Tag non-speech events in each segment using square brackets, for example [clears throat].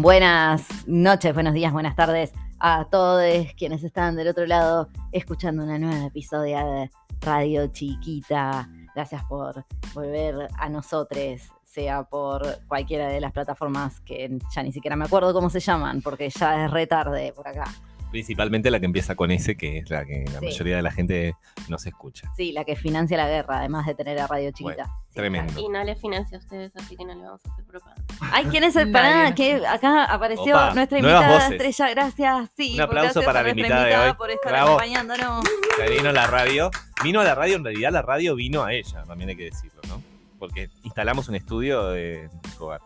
Buenas noches, buenos días, buenas tardes a todos quienes están del otro lado escuchando una nueva episodio de Radio Chiquita. Gracias por volver a nosotros, sea por cualquiera de las plataformas que ya ni siquiera me acuerdo cómo se llaman, porque ya es retarde por acá. Principalmente la que empieza con S, que es la que la Sí. mayoría de la gente no se escucha. Sí, la que financia la guerra, además de tener a Radio Chiquita. Bueno, Sí, tremendo. Y no le financia a ustedes, así que no le vamos a hacer propaganda. Ay, ¿quién es el [laughs] pará? Que acá apareció Opa, nuestra invitada estrella. Gracias. Sí, Un aplauso para la invitada de hoy. por estar Bravo. acompañándonos. Que vino a la radio. Vino a la radio, en realidad la radio vino a ella, también hay que decirlo, ¿no? Porque instalamos un estudio de en su hogar.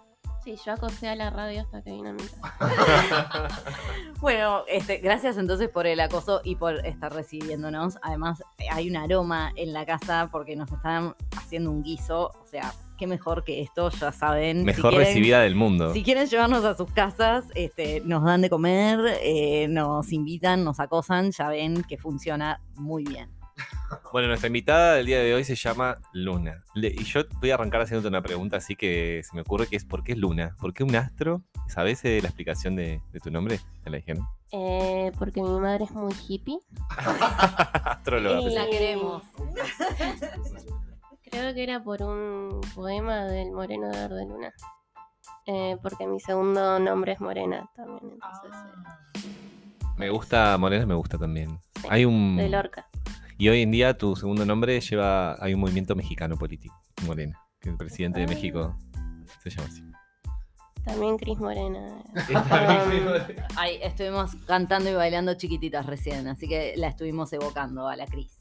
Sí, yo acosé a la radio hasta que vino a mi casa. [laughs] Bueno, este, gracias entonces por el acoso y por estar recibiéndonos. Además, hay un aroma en la casa porque nos están haciendo un guiso. O sea, qué mejor que esto, ya saben. Si Mejor quieren- recibida del mundo. Si quieren llevarnos a sus casas, este, nos dan de comer, eh, nos invitan, nos acosan, ya ven que funciona muy bien. Bueno, nuestra invitada del día de hoy se llama Luna. Le- y yo voy a arrancar haciéndote una pregunta así que se me ocurre que es ¿por qué es Luna? ¿Por qué un astro? ¿Sabes eh, la explicación de, de tu nombre? ¿Te la dijeron? Eh, porque mi madre es muy hippie. [laughs] Astróloga. Y-. La queremos. [laughs] Creo que era por un poema del Moreno de Verde Luna. Eh, porque mi segundo nombre es Morena también, entonces. eh, Me gusta, Morena me gusta también. Sí, Hay un... de Lorca. Y hoy en día tu segundo nombre lleva... Hay un movimiento mexicano político, Morena. Que el presidente de Ah. México se llama así. También Cris Morena. [laughs] Ahí estuvimos cantando y bailando chiquititas recién, así que la estuvimos evocando a la Cris.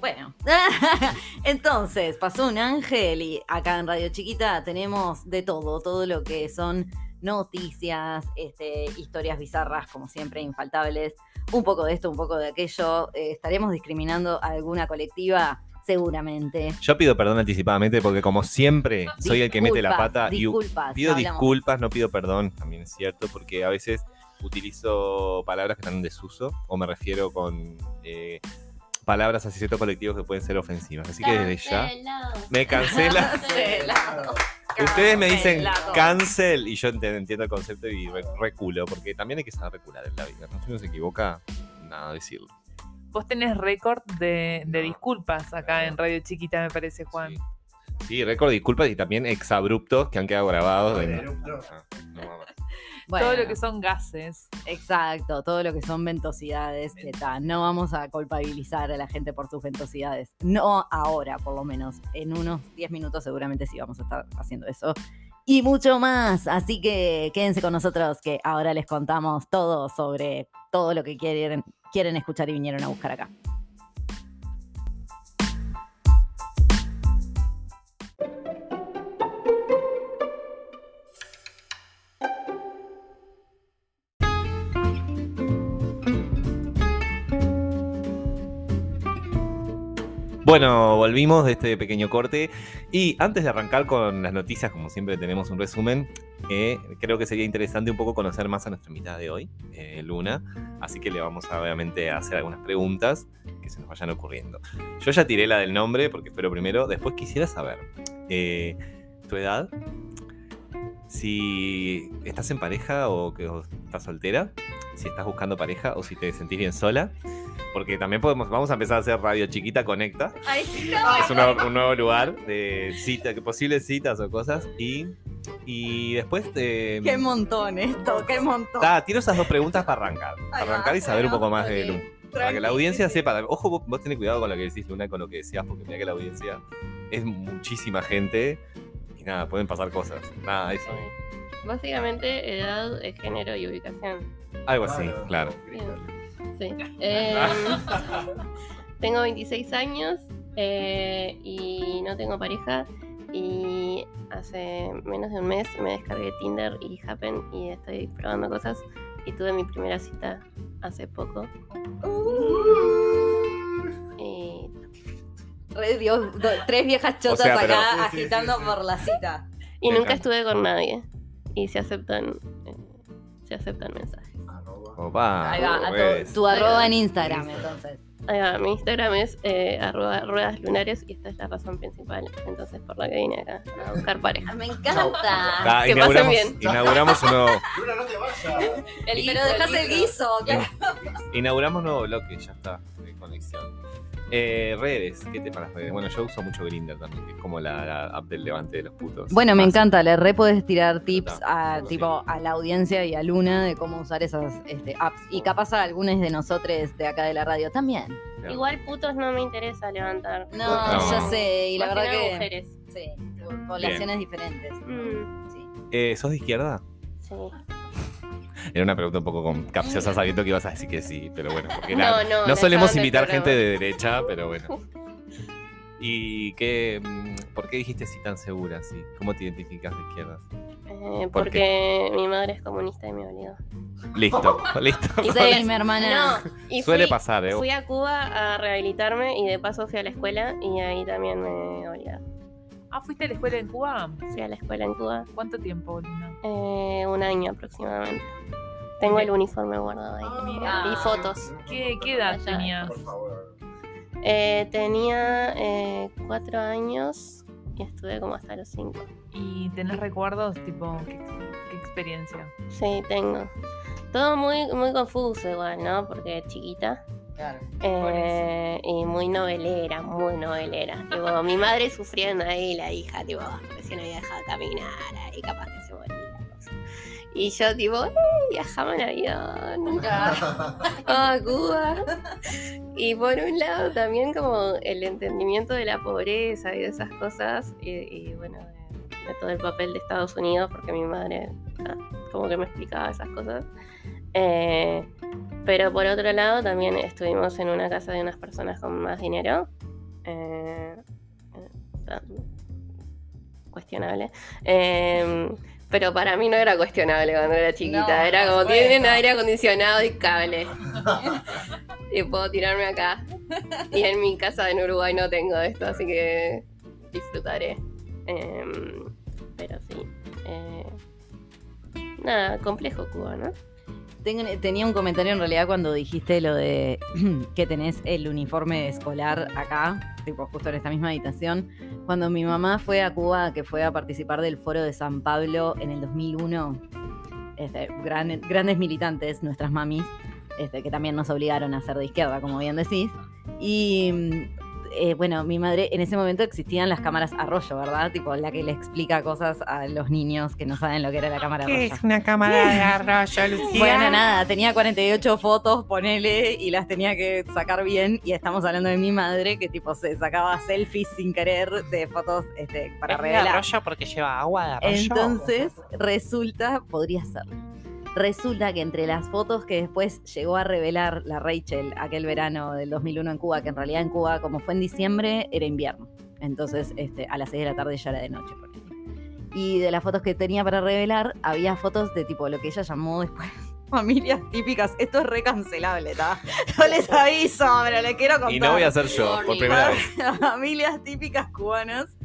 Bueno, [laughs] entonces pasó un ángel y acá en Radio Chiquita tenemos de todo, todo lo que son noticias, este, historias bizarras, como siempre, infaltables, un poco de esto, un poco de aquello. Eh, ¿Estaremos discriminando a alguna colectiva? Seguramente. Yo pido perdón anticipadamente porque como siempre soy el que mete la Disculpas, pata y disculpas, pido hablamos. disculpas, no pido perdón, también es cierto, porque a veces utilizo palabras que están en desuso o me refiero con eh, palabras hacia ciertos colectivos que pueden ser ofensivas. Así que desde ya me cancela. [laughs] Cancelado. Ustedes me dicen cancel y yo ent- entiendo el concepto y re- reculo, porque también hay que saber recular en la vida. ¿no? Si uno se equivoca, nada, decirlo. Vos tenés récord de, de disculpas acá en Radio Chiquita, me parece, Juan. Sí. Sí, récord, disculpas y también exabruptos que han quedado grabados. de- Ah, no, mamá. Bueno. Todo lo que son gases. Exacto, todo lo que son ventosidades, que. No vamos a culpabilizar a la gente por sus ventosidades. No ahora, por lo menos. En unos 10 minutos seguramente sí vamos a estar haciendo eso. Y mucho más. Así que quédense con nosotros que ahora les contamos todo sobre todo lo que quieren, quieren escuchar y vinieron a buscar acá. Bueno, volvimos de este pequeño corte. Y antes de arrancar con las noticias, como siempre tenemos un resumen, eh, creo que sería interesante un poco conocer más a nuestra invitada de hoy, eh, Luna, así que le vamos a, obviamente a hacer algunas preguntas que se nos vayan ocurriendo. Yo ya tiré la del nombre porque fue lo primero, después quisiera saber eh, tu edad, si estás en pareja o que o estás soltera, si estás buscando pareja o si te sentís bien sola. Porque también podemos, vamos a empezar a hacer Radio Chiquita Conecta. Es un nuevo, un nuevo lugar de cita, que posibles citas o cosas. Y, y después te. Qué montón esto, qué montón. Ta, tiro esas dos preguntas para arrancar. Va, arrancar y saber un poco más de. Lu. Para que la audiencia sepa. Ojo, vos, vos tenés cuidado con lo que decís, Luna, con lo que decías, porque mira que la audiencia es muchísima gente. Y nada, pueden pasar cosas. Nada, eso. Básicamente, edad, eh, género y ubicación. Algo así, claro. Sí. [laughs] Em, [laughs] tengo 26 años eh, y no tengo pareja. Y hace menos de un mes me descargué Tinder y Happen y estoy probando cosas. Y tuve mi primera cita hace poco. Y Re Dios, do- tres viejas chotas sea, pero- acá agitando por la cita. Y Me nunca encanta. estuve con nadie. Y se aceptan, eh, se aceptan mensajes. Opa, Ahí va, a tu- tu, arroba en Instagram, entonces. Ahí va, mi Instagram es eh, arroba ruedas lunares y esta es la razón principal. Entonces, por la que vine acá a buscar pareja. Me encanta. Ah, que pasen inauguramos, bien. inauguramos un nuevo, Luna, no te vayas. El Pero dejas el guiso. claro. inauguramos un nuevo bloque, ya está, de conexión. Eh, redes, ¿qué te para redes? Bueno, yo uso mucho Grinder también, que es como la, la app del levante de los putos. Bueno, me Más- encanta, le re podés tirar tips a, tipo, a la audiencia y a Luna de cómo usar esas este, apps. Y capaz a algunos de nosotros de acá de la radio también. Claro. Igual putos no me interesa levantar. No, No. ya sé, y la Más verdad que... mujeres. Sí, por poblaciones diferentes. Mm, Sí. Eh, ¿Sos de izquierda? sí. Era una pregunta un poco con- capciosa sabiendo que ibas a decir que sí, pero bueno, porque No, la- no, no solemos invitar gente de derecha, pero bueno. ¿Y qué, mm, por qué dijiste así tan segura? Sí? ¿Cómo te identificas de izquierdas? Eh, ¿Por porque mi madre es comunista y me obligó. Listo, [laughs] listo. Y [laughs] Sí, soy- mi hermana. No, y Suele fui, pasar, ¿eh? fui a Cuba a rehabilitarme y de paso fui a la escuela y ahí también me obligaron. Ah, ¿fuiste a la escuela en Cuba? Fui a la escuela en Cuba ¿Cuánto tiempo, Luna? eh, un año aproximadamente. Tengo el uniforme guardado ahí. Mira. Y fotos. ¿Qué, qué edad Allá. tenías? Por favor. Eh, tenía eh, cuatro años y estuve como hasta los cinco. ¿Y tenés recuerdos? Tipo, ¿qué, qué experiencia? Sí, tengo. Todo muy, muy confuso igual, ¿no? Porque chiquita. Claro. Eh, muy novelera, muy novelera. Tipo, mi madre sufriendo ahí, la hija, tipo, recién había dejado de caminar, ahí capaz que se moría. Y yo, tipo, "Eh, viajaba en avión a [laughs] Cuba. Y por un lado también como el entendimiento de la pobreza y de esas cosas, y, y, bueno, de, de todo el papel de Estados Unidos, porque mi madre ah, como que me explicaba esas cosas. Eh, pero por otro lado, también estuvimos en una casa de unas personas con más dinero. Eh, eh, cuestionable. Eh, pero para mí no era cuestionable cuando era chiquita. No, era como tienen aire acondicionado y cable. [laughs] y puedo tirarme acá. Y en mi casa en Uruguay no tengo esto, así que disfrutaré. Em, pero sí. eh, nada, complejo Cuba, ¿no? Tenía un comentario en realidad cuando dijiste lo de [clears throat] que tenés el uniforme escolar acá, tipo justo en esta misma habitación. Cuando mi mamá fue a Cuba, que fue a participar del foro de San Pablo en el 2001, este, gran- grandes militantes, nuestras mamis, este, que también nos obligaron a ser de izquierda, como bien decís. Y mm, eh, bueno, mi madre, en ese momento existían las cámaras arroyo, ¿verdad? Tipo la que le explica cosas a los niños que no saben lo que era la cámara arroyo. una cámara de [laughs] arroyo, Lucía? Bueno, nada, tenía 48 fotos, ponele, y las tenía que sacar bien. Y estamos hablando de mi madre, que tipo se sacaba selfies sin querer de fotos este, para ¿Es de revelar. arroyo porque lleva agua de arroyo? Entonces, resulta, podría ser. Resulta que entre las fotos que después llegó a revelar la Rachel aquel verano del 2001 en Cuba, que en realidad en Cuba, como fue en diciembre, era invierno. Entonces, este, a las 6 de la tarde ya era de noche. ponele. Y de las fotos que tenía para revelar, había fotos de tipo lo que ella llamó después [laughs] familias típicas. Esto es recancelable, ¿está? No les aviso, pero les quiero contar. Y no voy a ser yo, por primera vez. [laughs] familias típicas cubanas,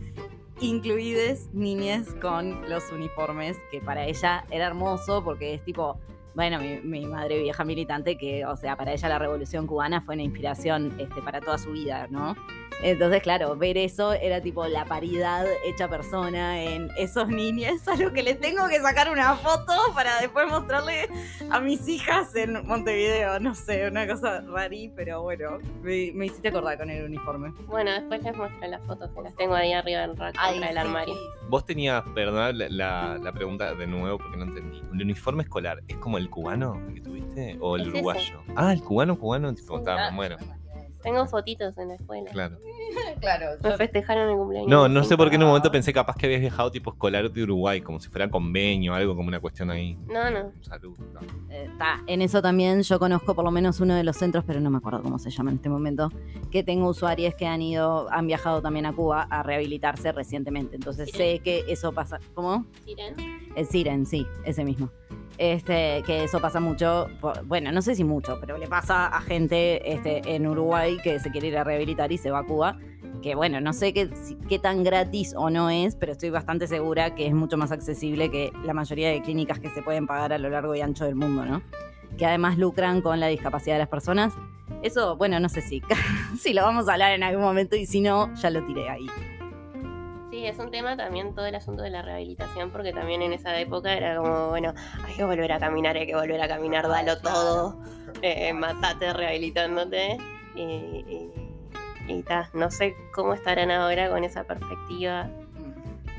incluides niñas con los uniformes, que para ella era hermoso porque es tipo, bueno, mi, madre vieja militante, que, o sea, para ella la revolución cubana fue una inspiración este, para toda su vida, ¿no? Entonces, claro, ver eso era tipo la paridad hecha persona en esos niños [laughs] a los que les tengo que sacar una foto para después mostrarle a mis hijas en Montevideo. No sé, una cosa rarí, pero bueno, me, me hiciste acordar con el uniforme. Bueno, después les muestro las fotos que las tengo ahí arriba del rack contra el armario. Vos tenías, perdón la, la- la pregunta de nuevo porque no entendí. ¿El uniforme escolar es como el cubano que tuviste o el Es ese. uruguayo? Ah, el cubano cubano, tipo, Sí. está, Ah, bueno, Tengo fotitos en la escuela. claro. [laughs] Claro, Me festejaron mi cumpleaños. No, no sé por qué en un momento pensé capaz que habías viajado tipo escolar de Uruguay, como si fuera convenio, algo como una cuestión ahí. No, no. Salud. no. Está, en eso también yo conozco por lo menos uno de los centros, pero no me acuerdo cómo se llama en este momento, que tengo usuarios que han ido, han viajado también a Cuba a rehabilitarse recientemente. Entonces sé que eso pasa. ¿Cómo? Siren. El Siren, sí, ese mismo. Este, que eso pasa mucho, por- bueno, no sé si mucho, pero le pasa a gente este, en Uruguay que se quiere ir a rehabilitar y se va a Cuba. Que bueno, no sé qué, qué tan gratis o no es, pero estoy bastante segura que es mucho más accesible que la mayoría de clínicas que se pueden pagar a lo largo y ancho del mundo, ¿no? Que además lucran con la discapacidad de las personas. Eso, bueno, no sé si, [laughs] si lo vamos a hablar en algún momento y si no, ya lo tiré ahí. Sí, es un tema también todo el asunto de la rehabilitación, porque también en esa época era como, bueno, hay que volver a caminar, hay que volver a caminar, dalo todo, eh, matate rehabilitándote. Y, y, y ta, no sé cómo estarán ahora con esa perspectiva,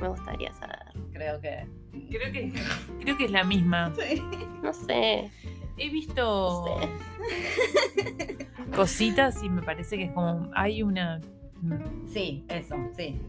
me gustaría saber. Creo que. Creo que, creo que es la misma. No sé, He visto no sé. cositas y me parece que es como. Hay una. Sí, eso, sí.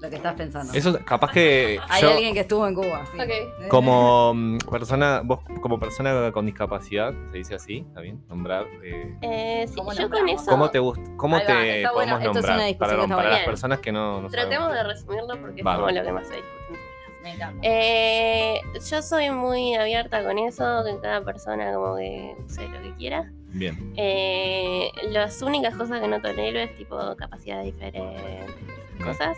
Lo que estás pensando. Eso capaz que [laughs] Hay yo, alguien que estuvo en Cuba. sí. Ok. como mm, persona, vos como persona con discapacidad, se dice así, ¿está bien? Nombrar. eh, Eh, sí, ¿Cómo yo con eso ¿Cómo te gusta? ¿Cómo Ahí va, te está bueno, podemos esto es una nombrar? discusión Para, para las personas que no, no tratemos de resumirlo porque es Vamos. como lo que más se discute. Eh, yo soy muy abierta con eso, que cada persona como que use lo que quiera. Bien. Eh, las únicas cosas que no tolero es tipo capacidad diferentes, cosas.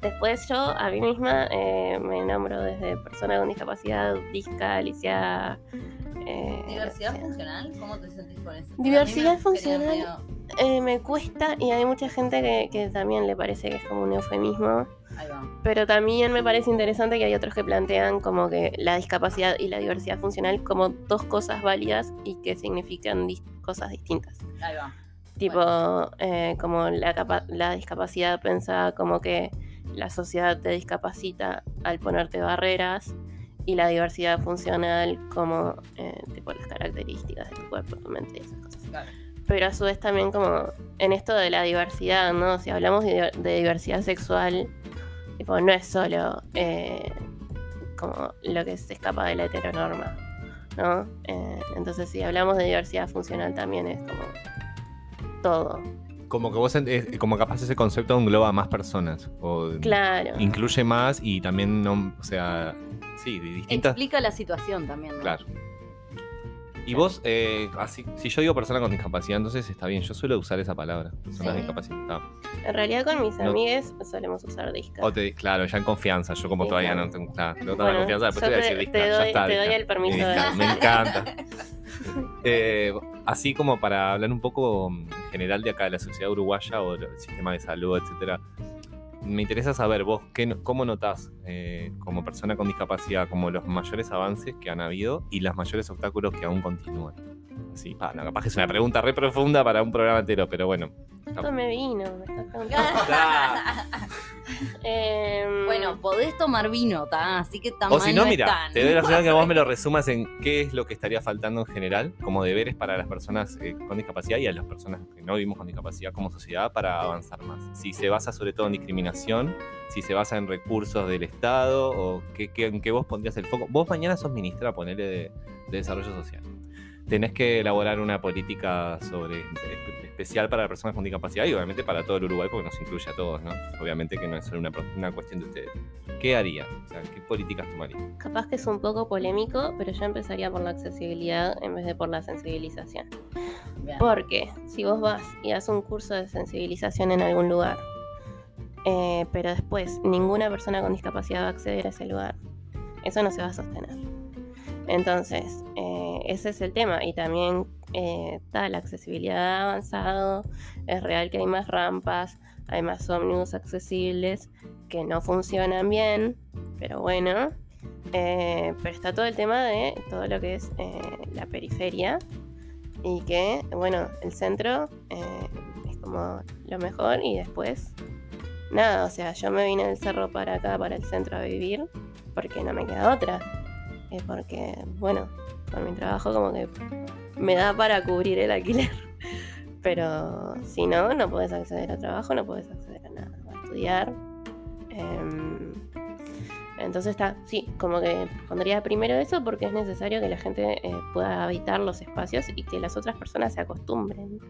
Después yo a mí misma eh, me nombro desde persona con discapacidad, disca, lisiada. eh, ¿Diversidad sea, funcional? ¿Cómo te sentís con eso? Diversidad me funcional. eh, me cuesta y hay mucha gente que, que también le parece que es como un eufemismo. medio- Ahí va. Pero también me parece interesante que hay otros que plantean como que la discapacidad y la diversidad funcional como dos cosas válidas y que significan dis- cosas distintas. Ahí va. Tipo, eh, como la, la discapacidad pensada como que la sociedad te discapacita al ponerte barreras y la diversidad funcional como eh, tipo las características de tu cuerpo, tu mente y esas cosas. Claro. Pero a su vez también como en esto de la diversidad, ¿no? Si hablamos de, de diversidad sexual, tipo, no es solo eh, como lo que se escapa de la heteronorma, ¿no? Eh, entonces si hablamos de diversidad funcional también es como todo. Como que vos, es- como capaz ese concepto engloba a más personas. O Claro. incluye más y también, no, o sea, sí, distintas. Explica la situación también. ¿no? Claro. Y vos, eh, así, si yo digo persona con discapacidad, entonces está bien. Yo suelo usar esa palabra, persona Sí. discapacitada. En realidad con mis No. amigues solemos usar disca. O te, claro, ya en confianza. Yo como Sí, todavía claro. no tengo, claro, no tengo la confianza, después te voy a decir disca, te ya está. te doy el permiso de- Disca, Me encanta. [laughs] Eh, así como para hablar un poco en general de acá de la sociedad uruguaya o del sistema de salud, etcétera. Me interesa saber vos qué, cómo notás eh, como persona con discapacidad como los mayores avances que han habido y los mayores obstáculos que aún continúan. Pa, no, capaz que es una pregunta re profunda para un programa entero, pero bueno. Tome vino, me preguntando. Em, Bueno, podés tomar vino, ¿tá? Así que tan O si no, no mira, están. te doy la opción que vos me lo resumas en qué es lo que estaría faltando en general, como deberes para las personas eh, con discapacidad y a las personas que no vivimos con discapacidad como sociedad para avanzar más. Si se basa sobre todo en discriminación, si se basa en recursos del Estado o qué, qué- en qué vos pondrías el foco. Vos mañana sos ministra, ponele, de, de Desarrollo Social. Tenés que elaborar una política sobre espe- especial para personas con discapacidad y obviamente para todo el Uruguay porque nos incluye a todos, ¿no? Obviamente que no es solo una, una cuestión de ustedes. ¿Qué harías? O sea, ¿qué políticas tomarías? Capaz que es un poco polémico, pero yo empezaría por la accesibilidad en vez de por la sensibilización. Bien. Porque si vos vas y haces un curso de sensibilización en algún lugar, eh, pero después ninguna persona con discapacidad va a acceder a ese lugar, eso no se va a sostener. Entonces, eh, ese es el tema. Y también eh, está la accesibilidad avanzado, es real que hay más rampas, hay más ómnibus accesibles que no funcionan bien, pero bueno. Eh, pero está todo el tema de todo lo que es la periferia y que, bueno, el centro es como lo mejor y después nada, o sea, yo me vine del cerro para acá, para el centro a vivir porque no me queda otra. Eh, porque, bueno, con mi trabajo como que me da para cubrir el alquiler. [laughs] Pero si no, no puedes acceder a trabajo, no puedes acceder a nada, a estudiar. Em, entonces está, sí, como que pondría primero eso porque es necesario que la gente eh, pueda habitar los espacios y que las otras personas se acostumbren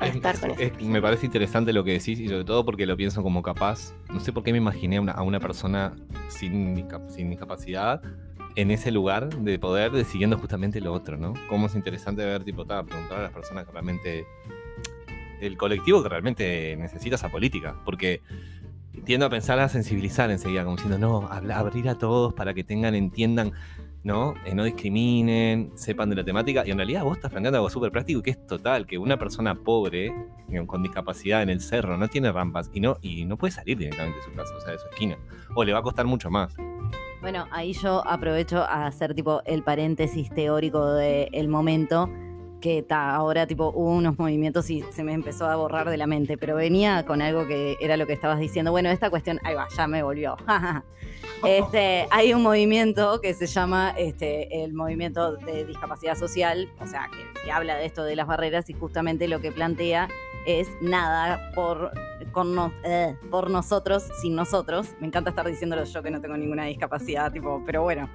a Es- estar con es- eso. es- me parece interesante lo que decís y sobre todo porque lo pienso como capaz. No sé por qué me imaginé a una, a una persona sin, sin discapacidad en ese lugar de poder decidiendo justamente lo otro, ¿no? Cómo es interesante ver, tipo, ta, preguntar a las personas que realmente. El colectivo que realmente necesita esa política. Porque tiendo a pensar a sensibilizar enseguida, como diciendo, no, abrir a todos para que tengan, entiendan. ¿no? Eh, no discriminen, sepan de la temática. Y en realidad vos estás planteando algo súper práctico que es total, que una persona pobre, con discapacidad en el cerro, no tiene rampas y no, y no puede salir directamente de su casa, o sea, de su esquina. O le va a costar mucho más. Bueno, ahí yo aprovecho a hacer tipo el paréntesis teórico del momento, que ta, ahora tipo hubo unos movimientos y se me empezó a borrar de la mente, pero venía con algo que era lo que estabas diciendo. Bueno, esta cuestión, ahí va, ya me volvió. [laughs] este, hay un movimiento que se llama este, el movimiento de discapacidad social, o sea, que habla de esto de las barreras y justamente lo que plantea es nada por, con no- eh, por nosotros, sin nosotros. Me encanta estar diciéndolo yo que no tengo ninguna discapacidad, tipo, pero bueno,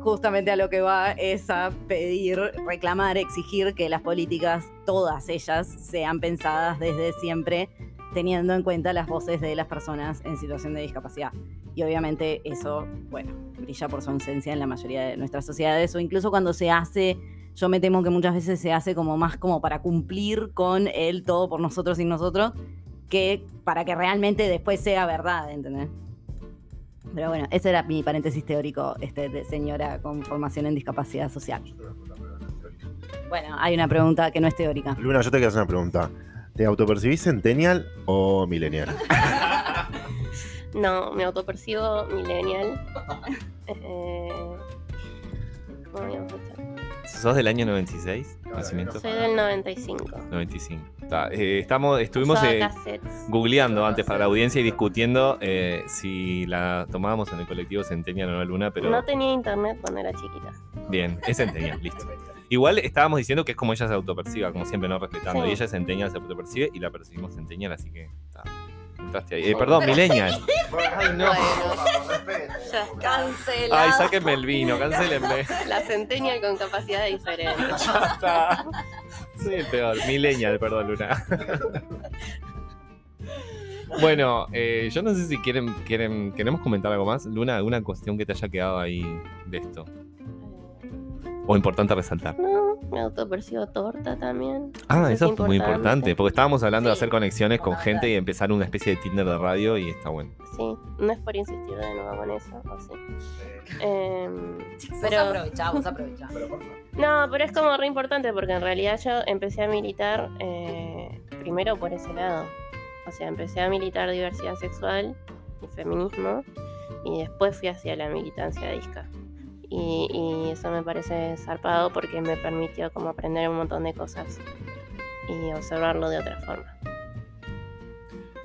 justamente a lo que va es a pedir, reclamar, exigir que las políticas, todas ellas, sean pensadas desde siempre teniendo en cuenta las voces de las personas en situación de discapacidad. Y obviamente eso, bueno, brilla por su ausencia en la mayoría de nuestras sociedades o incluso cuando se hace, yo me temo que muchas veces se hace como más como para cumplir con el todo por nosotros y nosotros, que para que realmente después sea verdad, ¿entendés? Pero bueno, ese era mi paréntesis teórico este, de señora con formación en discapacidad social. Bueno, hay una pregunta que no es teórica. Luna, yo te quiero hacer una pregunta. ¿Te autopercibís centennial o millennial? [laughs] No, me autopercibo millennial. [laughs] Eh, ¿Cómo habíamos dicho? ¿Sos del año 96? ¿Nacimiento? Soy del 95. 95. Está, eh, estamos, estuvimos eh, googleando antes para la audiencia y discutiendo eh, si la tomábamos en el colectivo Centennial o no Luna, pero No tenía internet cuando era chiquita. bien, es Centennial, [laughs] listo. Igual estábamos diciendo que es como ella se autoperciba, como siempre, no respetando. Sí. Y ella es Centennial, se autopercibe y la percibimos Centennial, así que está. Entraste ahí. Eh, perdón, Millennial. [laughs] Ay, no. [laughs] Ya. Cancelado. Ay, sáquenme el vino, cancelenme. [laughs] La centennial con capacidad diferente. Ya está. Soy el peor. Millennial, perdón, Luna. Bueno, eh, yo no sé si quieren, quieren, queremos comentar algo más. Luna, alguna cuestión que te haya quedado ahí de esto. O importante resaltar. No, me autopercibo torta también. Ah, es eso es muy importante. Porque estábamos hablando de hacer conexiones con gente y empezar una especie de Tinder de radio y está bueno. Sí, no es por insistir de nuevo con eso, o sí. Pero pero aprovechamos, aprovechamos. no, pero es como re importante porque en realidad yo empecé a militar eh, primero por ese lado. O sea, empecé a militar diversidad sexual y feminismo y después fui hacia la militancia disca. Y, y eso me parece zarpado porque me permitió como aprender un montón de cosas y observarlo de otra forma.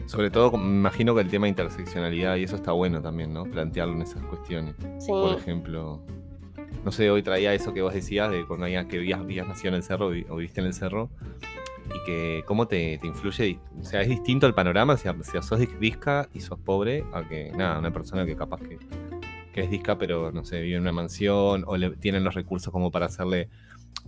Sobre todo, me imagino que el tema de interseccionalidad y eso está bueno también, ¿no? Plantearlo en esas cuestiones. Sí, Por ejemplo, no sé, hoy traía eso que vos decías de cuando habías, que habías, habías nacido en el cerro o viviste en el cerro y que cómo te, te influye, o sea, es distinto el panorama si, si sos dis- disca y sos pobre a que, nada, una persona que capaz que, que es disca pero, no sé, vive en una mansión o le, tienen los recursos como para hacerle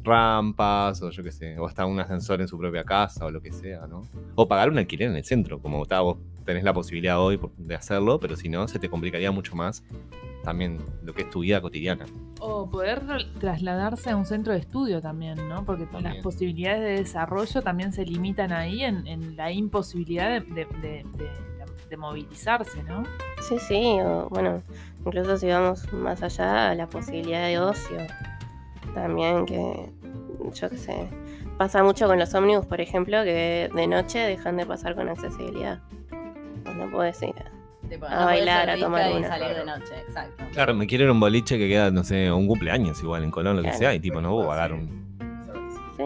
rampas o yo qué sé, o hasta un ascensor en su propia casa o lo que sea, ¿no? O pagar un alquiler en el centro, como ta, vos tenés la posibilidad hoy de hacerlo, pero si no, se te complicaría mucho más también lo que es tu vida cotidiana. O poder tra- trasladarse a un centro de estudio también, ¿no? Porque También. las posibilidades de desarrollo también se limitan ahí en, en la imposibilidad de, de- de- de- de movilizarse, ¿no? Sí, sí, o, bueno, incluso si vamos más allá, la posibilidad de ocio. También que, yo qué sé, pasa mucho con los ómnibus, por ejemplo, que de noche dejan de pasar con accesibilidad. Pues no puedes ir. Tipo, A no bailar, a tomar una. salir de noche, exacto. Claro, me quiero ir a un boliche que queda, no sé, un cumpleaños igual en Colón, lo que Claro. sea, y tipo, no voy a pagar un. Sí,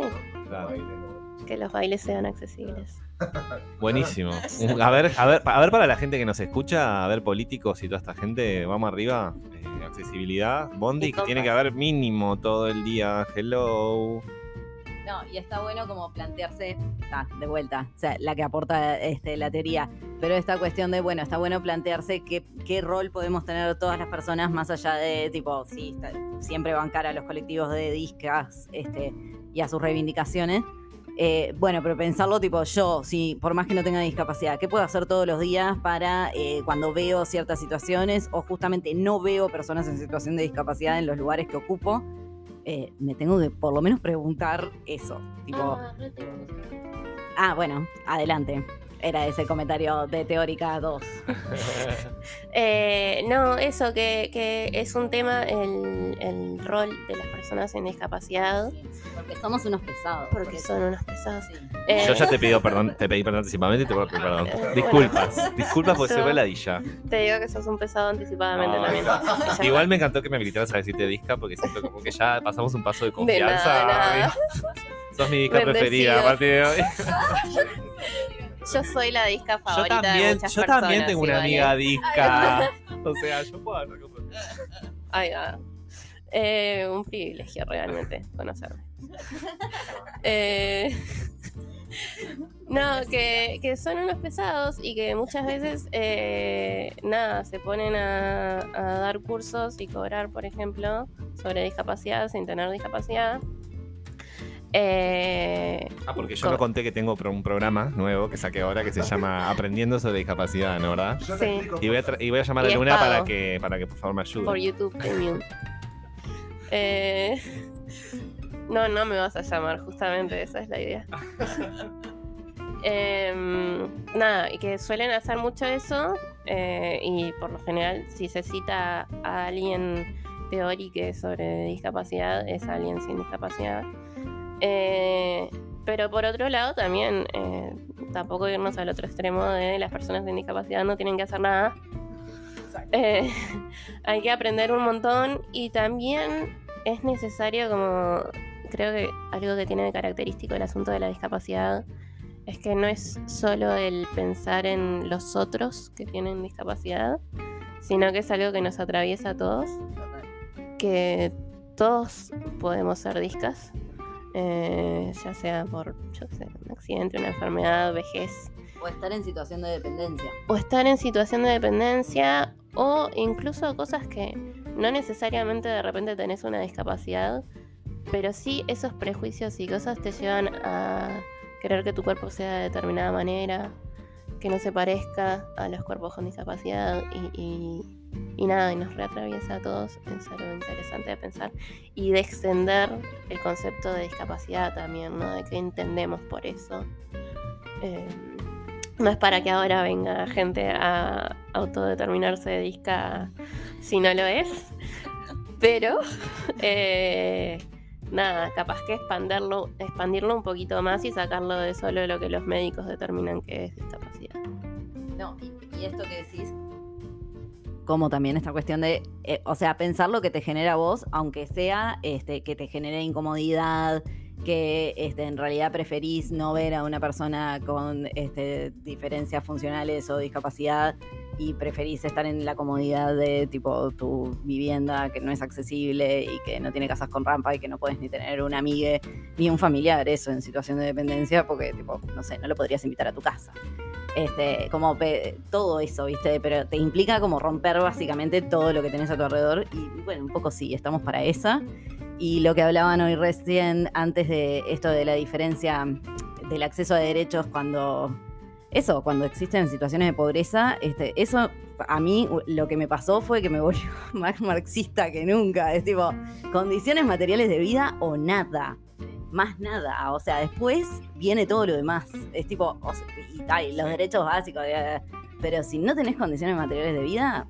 que los bailes sean accesibles. [laughs] Buenísimo. Un- A ver, a ver, a ver para la gente que nos escucha, a ver políticos y toda esta gente, vamos arriba. eh, accesibilidad, Bondi, que tiene que haber mínimo todo el día. Hello. No, y está bueno como plantearse, está, de vuelta, o sea, la que aporta este, la teoría, pero esta cuestión de, bueno, está bueno plantearse qué, qué rol podemos tener todas las personas más allá de, tipo, sí, está- siempre bancar a los colectivos de discas este, y a sus reivindicaciones. Eh, bueno, pero pensarlo tipo yo, si por más que no tenga discapacidad, ¿qué puedo hacer todos los días para eh, cuando veo ciertas situaciones o justamente no veo personas en situación de discapacidad en los lugares que ocupo? eh, me tengo que por lo menos preguntar eso. Tipo, Ah, ah, bueno, adelante. Era ese comentario de Teórica 2? [laughs] Eh, no, eso que, que es un tema, el, el rol de las personas en discapacidad, Porque somos unos pesados. porque son unos pesados. Sí. Eh, Yo ya te pido perdón, [laughs] te pedí perdón anticipadamente y te voy a pedir perdón. Eh, Disculpas, [laughs] disculpas por ser veladilla. te digo que sos un pesado anticipadamente No, también. Igual me encantó que me habilitaras a decirte disca porque siento como que ya pasamos un paso de De confianza. nada, nada. Sos mi disca preferida a partir de hoy. Yo soy la disca Yo favorita de también, muchas yo personas. también tengo una amiga ¿eh? disca. [laughs] O sea, yo puedo hablar con- Ay, va. Eh, un privilegio realmente conocerme. [laughs] Eh, no, que, que son unos pesados y que muchas veces, eh, nada, se ponen a, a dar cursos y cobrar, por ejemplo, sobre discapacidad sin tener discapacidad. Eh, Ah, porque yo no conté que tengo un programa nuevo que saqué ahora que se llama Aprendiendo sobre discapacidad, ¿no verdad? sí, Y voy a, tra- y voy a llamar Y a Luna para que, para que por favor me ayude. por YouTube Premium. [laughs] Eh, no, no me vas a llamar, justamente, esa es la idea. [laughs] Em, nada, y que suelen hacer mucho eso, eh, y por lo general, si se cita a alguien teórico sobre discapacidad, es alguien sin discapacidad. Eh, pero por otro lado, también eh, tampoco irnos al otro extremo de las personas sin discapacidad no tienen que hacer nada. Eh, [laughs] hay que aprender un montón y también es necesario como creo que algo que tiene de característico el asunto de la discapacidad es que no es solo el pensar en los otros que tienen discapacidad, sino que es algo que nos atraviesa a todos, que todos podemos ser discas, eh, ya sea por yo qué sé, un accidente, una enfermedad, vejez, O estar en situación de dependencia. o estar en situación de dependencia o incluso cosas que no necesariamente de repente tenés una discapacidad, pero sí esos prejuicios y cosas te llevan a querer que tu cuerpo sea de determinada manera, que no se parezca a los cuerpos con discapacidad y, y- y nada, y nos reatraviesa a todos, es algo interesante de pensar y de extender el concepto de discapacidad también, ¿no? De qué entendemos por eso. Eh, no es para que ahora venga gente a autodeterminarse de disca si no lo es. Pero, eh, nada, capaz que expandirlo, expandirlo un poquito más y sacarlo de solo lo que los médicos determinan que es discapacidad. No, y, y esto que decís, como también esta cuestión de, eh, o sea, pensar lo que te genera vos, aunque sea este, que te genere incomodidad, que este, en realidad preferís no ver a una persona con este, diferencias funcionales o discapacidad y preferís estar en la comodidad de tipo tu vivienda que no es accesible y que no tiene casas con rampa y que no puedes ni tener una amiga ni un familiar eso en situación de dependencia porque tipo, no sé, no lo podrías invitar a tu casa este, como todo eso, ¿viste? Pero te implica como romper básicamente todo lo que tenés a tu alrededor. Y bueno, un poco sí, estamos para esa. Y lo que hablaban hoy recién, antes de esto de la diferencia del acceso a derechos cuando. Eso, cuando existen situaciones de pobreza, este, eso a mí lo que me pasó fue que me volvió [laughs] más marxista que nunca. Es tipo, condiciones materiales de vida o nada más nada. O sea, después viene todo lo demás. Es tipo, o sea, y tal, los derechos básicos. eh, Pero si no tenés condiciones materiales de vida,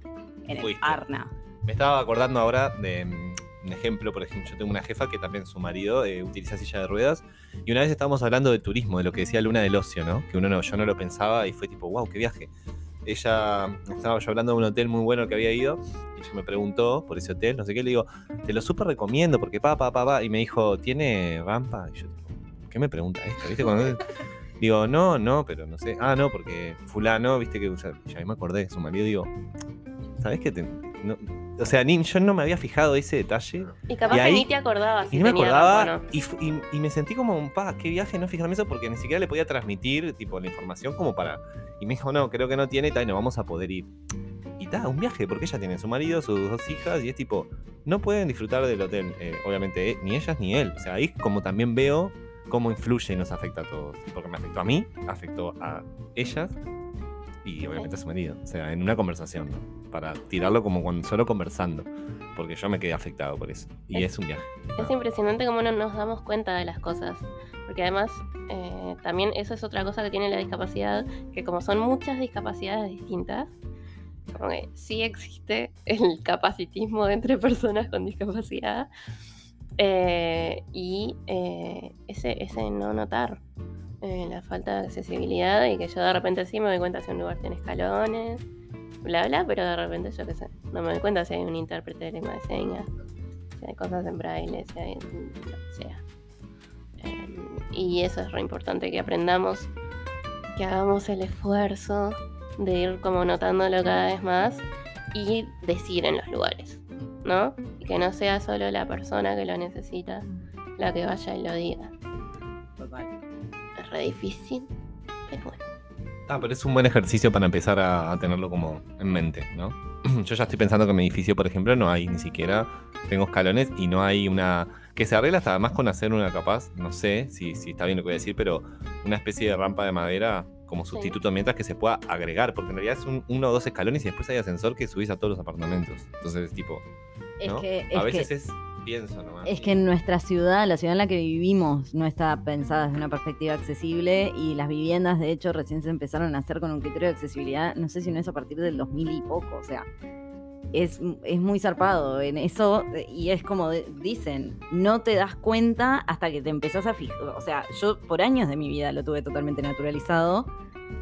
en el arna. Me estaba acordando ahora de mm, un ejemplo, por ejemplo, yo tengo una jefa que también su marido eh, utiliza silla de ruedas y una vez estábamos hablando de turismo, de lo que decía Luna del ocio, ¿no? Que uno no, yo no lo pensaba y fue tipo, wow, qué viaje. Ella, estaba yo hablando de un hotel muy bueno que había ido y ella me preguntó por ese hotel, no sé qué, le digo, te lo súper recomiendo porque pa, pa, pa, pa, y me dijo, ¿tiene rampa? Y yo, ¿qué me pregunta esto? ¿Viste? [laughs] Digo, no, no, pero no sé. Ah, no, porque fulano, viste que usa. Ya ahí me acordé de su marido, digo, ¿sabés qué? O sea, ni, yo no me había fijado ese detalle Y capaz Y ahí- que ni te acordabas. si y no me acordaba no. y, y- y me sentí como un pa, qué viaje no fijarme eso porque ni siquiera le podía transmitir tipo la información como para. Y me dijo, no, creo que no tiene, y tal, y no vamos a poder ir. Y tal, un viaje, porque ella tiene su marido, sus dos hijas, y es tipo, no pueden disfrutar del hotel, eh, obviamente, eh, ni ellas ni él. O sea, ahí como también veo cómo influye y nos afecta a todos. Porque me afectó a mí, afectó a ellas y obviamente a su marido. O sea, en una conversación, ¿no? Para tirarlo como cuando solo conversando. Porque yo me quedé afectado por eso. Y Es- es un viaje. Es impresionante cómo no nos damos cuenta de las cosas. Porque además, eh, eh, también eso es otra cosa que tiene la discapacidad, que como son muchas discapacidades distintas, como que sí existe el capacitismo entre personas con discapacidad eh, y eh, ese, ese no notar eh, la falta de accesibilidad y que yo de repente sí me doy cuenta si un lugar tiene escalones, bla bla, pero de repente yo qué sé, no me doy cuenta si hay un intérprete de lengua de señas, si hay cosas en braille, si hay lo que sea. Eh, y eso es re importante que aprendamos, que hagamos el esfuerzo de ir como notándolo cada vez más y decir en los lugares, ¿no? Y que no sea solo la persona que lo necesita la que vaya y lo diga. Re difícil, pero bueno. Ah, pero es un buen ejercicio para empezar a, a tenerlo como en mente, ¿no? [clears throat] Yo ya estoy pensando que en mi edificio, por ejemplo, no hay ni siquiera, tengo escalones y no hay una... Que se arregla hasta más con hacer una capaz, no sé si, si está bien lo que voy a decir, pero una especie de rampa de madera como sustituto mientras que se pueda agregar, porque en realidad es un, uno o dos escalones y después hay ascensor que subís a todos los apartamentos. Entonces, tipo, Es ¿no? que, es a que- veces es pienso nomás. Es que en nuestra ciudad, la ciudad en la que vivimos, no está pensada desde una perspectiva accesible y las viviendas, de hecho, recién se empezaron a hacer con un criterio de accesibilidad, no sé si no es a partir del 2000 y poco, o sea, es, es muy zarpado en eso y es como de- dicen, no te das cuenta hasta que te empezás a fijar, o sea, yo por años de mi vida lo tuve totalmente naturalizado.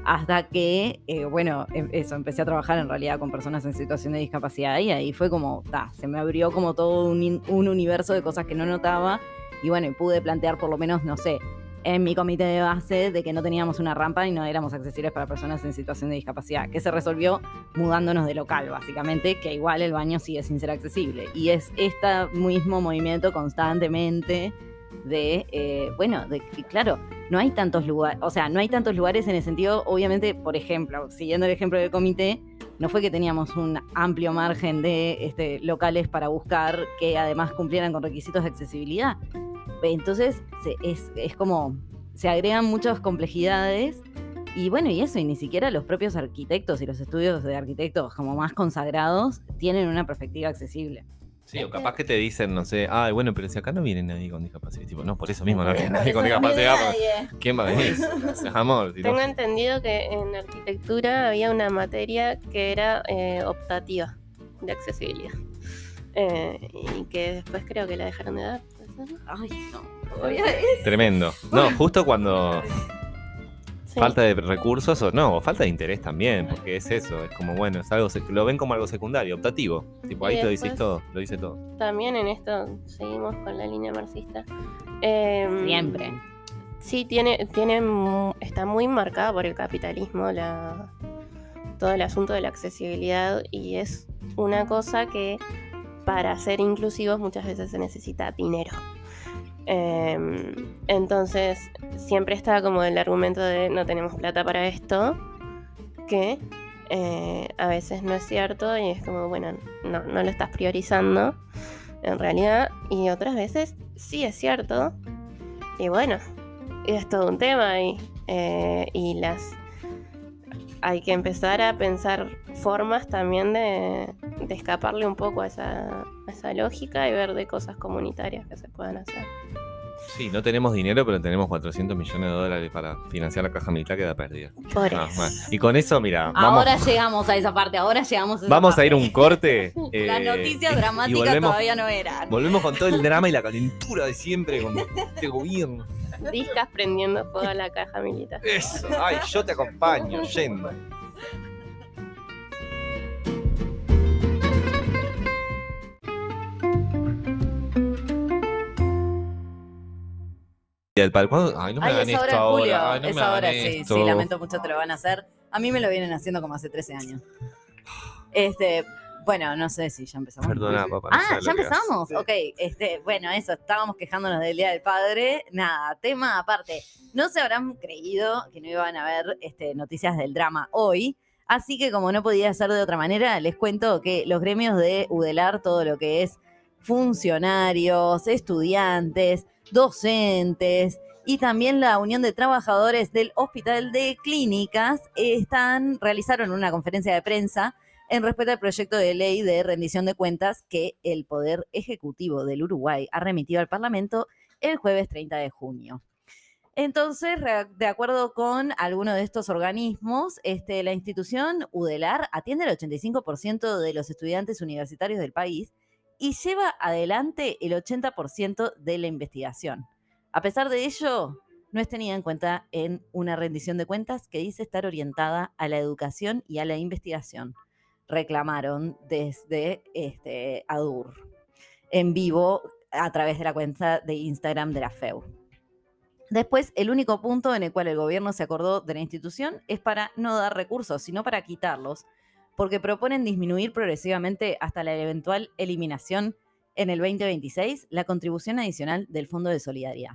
Hasta que, eh, bueno, em- eso, empecé a trabajar en realidad con personas en situación de discapacidad y ahí fue como, ta, se me abrió como todo un, universo de cosas que no notaba y bueno, pude plantear por lo menos, no sé, en mi comité de base de que no teníamos una rampa y no éramos accesibles para personas en situación de discapacidad, que se resolvió mudándonos de local, básicamente, que igual el baño sigue sin ser accesible. Y es este mismo movimiento constantemente de, eh, bueno, claro, no hay tantos lugares, o sea, no hay tantos lugares en el sentido, obviamente, por ejemplo, siguiendo el ejemplo del comité, no fue que teníamos un amplio margen de este, locales para buscar que además cumplieran con requisitos de accesibilidad. Entonces, se- es, es como, se agregan muchas complejidades y bueno, y eso, y ni siquiera los propios arquitectos y los estudios de arquitectos como más consagrados tienen una perspectiva accesible. Sí, o capaz que te dicen, no sé, ay, bueno, pero si acá no viene nadie con discapacidad. Tipo, no, por eso mismo no viene nadie con no discapacidad. ¿Quién va a venir? Amor, Tengo entendido que en arquitectura había una materia que era eh, optativa de accesibilidad. Eh, y que después creo que la dejaron de dar. Ay, no. todavía es- Tremendo. No, justo cuando Sí. falta de recursos o no, o falta de interés también, porque es eso, es como, bueno, es algo, lo ven como algo secundario, optativo. Tipo, ahí Y te lo dices todo, lo dice todo. También en esto seguimos con la línea marxista. Em, Siempre. Sí, tiene, tiene, mu- está muy marcada por el capitalismo la, todo el asunto de la accesibilidad y es una cosa que para ser inclusivos muchas veces se necesita dinero. Em, entonces siempre está como el argumento de no tenemos plata para esto, que eh, a veces no es cierto y es como, bueno, no, no lo estás priorizando en realidad y otras veces sí es cierto y bueno, es todo un tema y, eh, y las hay que empezar a pensar formas también de, de escaparle un poco a esa, a esa lógica y ver de cosas comunitarias que se puedan hacer. Sí, no tenemos dinero, pero tenemos 400 millones de dólares para financiar la caja militar que da perdida. Por Ah, eso. Y con eso, mira, vamos, Ahora llegamos a esa parte, ahora llegamos a esa vamos a ir a un corte. Las [laughs] eh, noticias y dramáticas volvemos- todavía no eran. Volvemos con todo el drama y la [laughs] calentura de siempre con este gobierno. Discas prendiendo fuego a la caja militar. Eso, ay, yo te acompaño, yendo. Y el pal- ¿cuándo? Ay, no me Ay, hagan es esto ahora en julio. ahora. Ay, no es me hagan ahora, sí. esto. Sí, lamento mucho, te lo van a hacer. A mí me lo vienen haciendo como hace 13 años. Este, bueno, no sé si ya empezamos. Perdona, papá. no Ah, ya empezamos. Ok, este, bueno, eso, estábamos quejándonos del Día del Padre. Nada, tema aparte. No se habrán creído que no iban a ver este, noticias del drama hoy. Así que como no podía ser de otra manera, les cuento que los gremios de UDELAR, todo lo que es funcionarios, estudiantes, docentes y también la Unión de Trabajadores del Hospital de Clínicas están, realizaron una conferencia de prensa en respeto al proyecto de ley de rendición de cuentas que el Poder Ejecutivo del Uruguay ha remitido al Parlamento el jueves 30 de junio. Entonces, de acuerdo con alguno de estos organismos, este, la institución UDELAR atiende al 85% de los estudiantes universitarios del país y lleva adelante el 80% de la investigación. A pesar de ello, no es tenida en cuenta en una rendición de cuentas que dice estar orientada a la educación y a la investigación. Reclamaron desde este, ADUR en vivo a través de la cuenta de Instagram de la FEU. Después, el único punto en el cual el gobierno se acordó de la institución es para no dar recursos, sino para quitarlos, porque proponen disminuir progresivamente hasta la eventual eliminación en el 2026 la contribución adicional del Fondo de Solidaridad.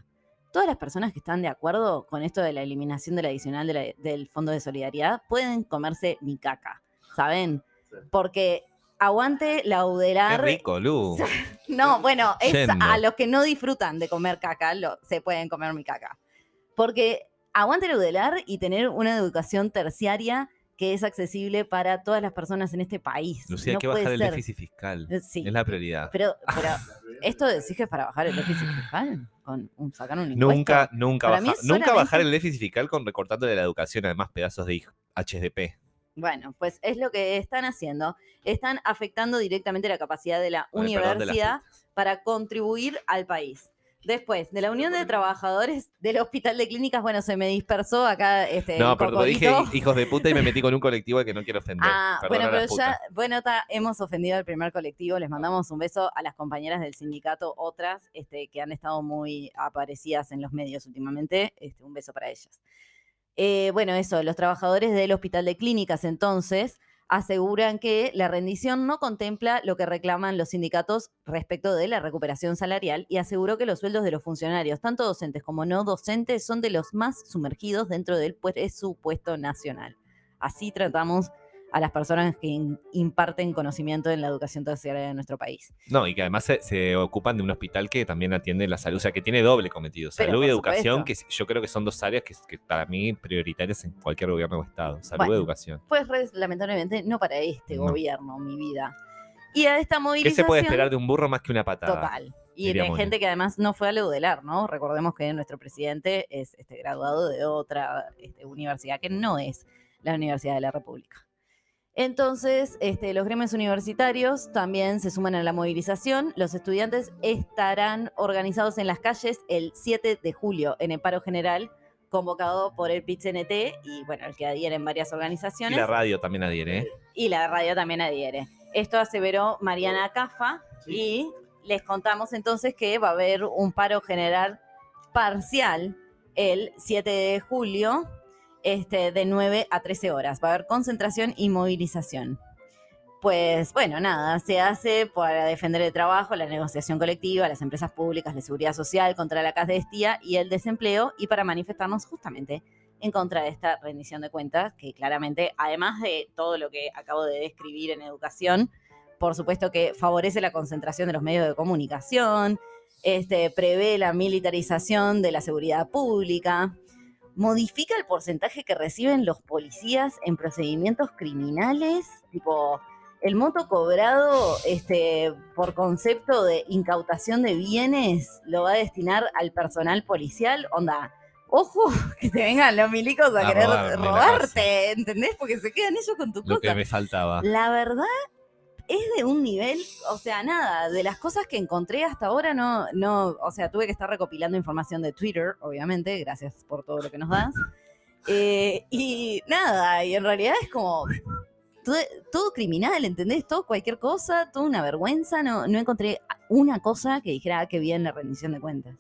Todas las personas que están de acuerdo con esto de la eliminación del adicional de la- del Fondo de Solidaridad pueden comerse mi caca, ¿saben? Porque aguante la Qué UDELAR. rico, Lu. [laughs] No, bueno, es Yendo. a los que no disfrutan de comer caca, lo- se pueden comer mi caca. Porque aguante el UDELAR y tener una educación terciaria que es accesible para todas las personas en este país. Lucía, hay No que bajar el déficit fiscal. Eh, Sí, Es la prioridad. pero, [laughs] pero ¿esto decís que es para bajar el déficit fiscal? Con un, sacar un impuesto. Nunca, nunca, baja- nunca bajar el déficit fiscal con recortando de la educación, además pedazos de HDP. Bueno, pues es lo que están haciendo. Están afectando directamente la capacidad de la Con de universidad para contribuir al país. Después, de la Unión de Trabajadores del Hospital de Clínicas, bueno, se me dispersó acá este No, pero dije hijos de puta y me metí con un [laughs] colectivo que no quiero ofender. Ah, Perdón bueno, pero ya, bueno, ta, hemos ofendido al primer colectivo. Les mandamos un beso a las compañeras del sindicato, otras este, que han estado muy aparecidas en los medios últimamente. Este, un beso para ellas. Eh, bueno, eso, los trabajadores del Hospital de Clínicas entonces aseguran que la rendición no contempla lo que reclaman los sindicatos respecto de la recuperación salarial y aseguró que los sueldos de los funcionarios, tanto docentes como no docentes, son de los más sumergidos dentro del presupuesto nacional. Así tratamos a las personas que in- imparten conocimiento en la educación terciaria de nuestro país. No, y que además se, se ocupan de un hospital que también atiende la salud, o sea, que tiene doble cometido. Pero, Salud y educación, supuesto. que yo creo que son dos áreas que, que para mí prioritarias en cualquier gobierno o estado. Salud Bueno. y educación. Pues lamentablemente no para este No. gobierno, mi vida. Y a esta ¿Qué movilización... se puede esperar de un burro más que una patada? Total. Y de gente que además no fue a Leudelar, ¿no? Recordemos que nuestro presidente es este, graduado de otra este, universidad que no es la Universidad de la República. Entonces, este, los gremios universitarios también se suman a la movilización. Los estudiantes estarán organizados en las calles el 7 de julio en el paro general convocado por el PIT-CNT y, bueno, el que adhiere en varias Y organizaciones la radio también adhiere, ¿eh? y la radio también adhiere. Esto aseveró Mariana Cafa y les contamos entonces que va a haber un paro general parcial el 7 de julio este, de 9 a 13 horas. Va a haber concentración y movilización. Pues bueno, nada, se hace para defender el trabajo, la negociación colectiva, las empresas públicas, la seguridad social, contra la castestía y el desempleo y para manifestarnos justamente en contra de esta rendición de cuentas, que claramente, además de todo lo que acabo de describir en educación, por supuesto que favorece la concentración de los medios de comunicación, este, prevé la militarización de la seguridad pública, modifica el porcentaje que reciben los policías en procedimientos criminales, tipo el monto cobrado este, por concepto de incautación de bienes lo va a destinar al personal policial, onda. Ojo, [laughs] que te vengan los milicos a, A querer robarme robarte, ¿entendés? Porque se quedan ellos con tu Lo cosa. que me faltaba. La verdad es de un nivel, o sea, nada, de las cosas que encontré hasta ahora no, no, o sea, tuve que estar recopilando información de Twitter, obviamente, gracias por todo lo que nos das. Eh, y nada, y en realidad es como todo, todo criminal, ¿entendés? Todo cualquier cosa, toda una vergüenza, no, no encontré una cosa que dijera ah, que bien la rendición de cuentas.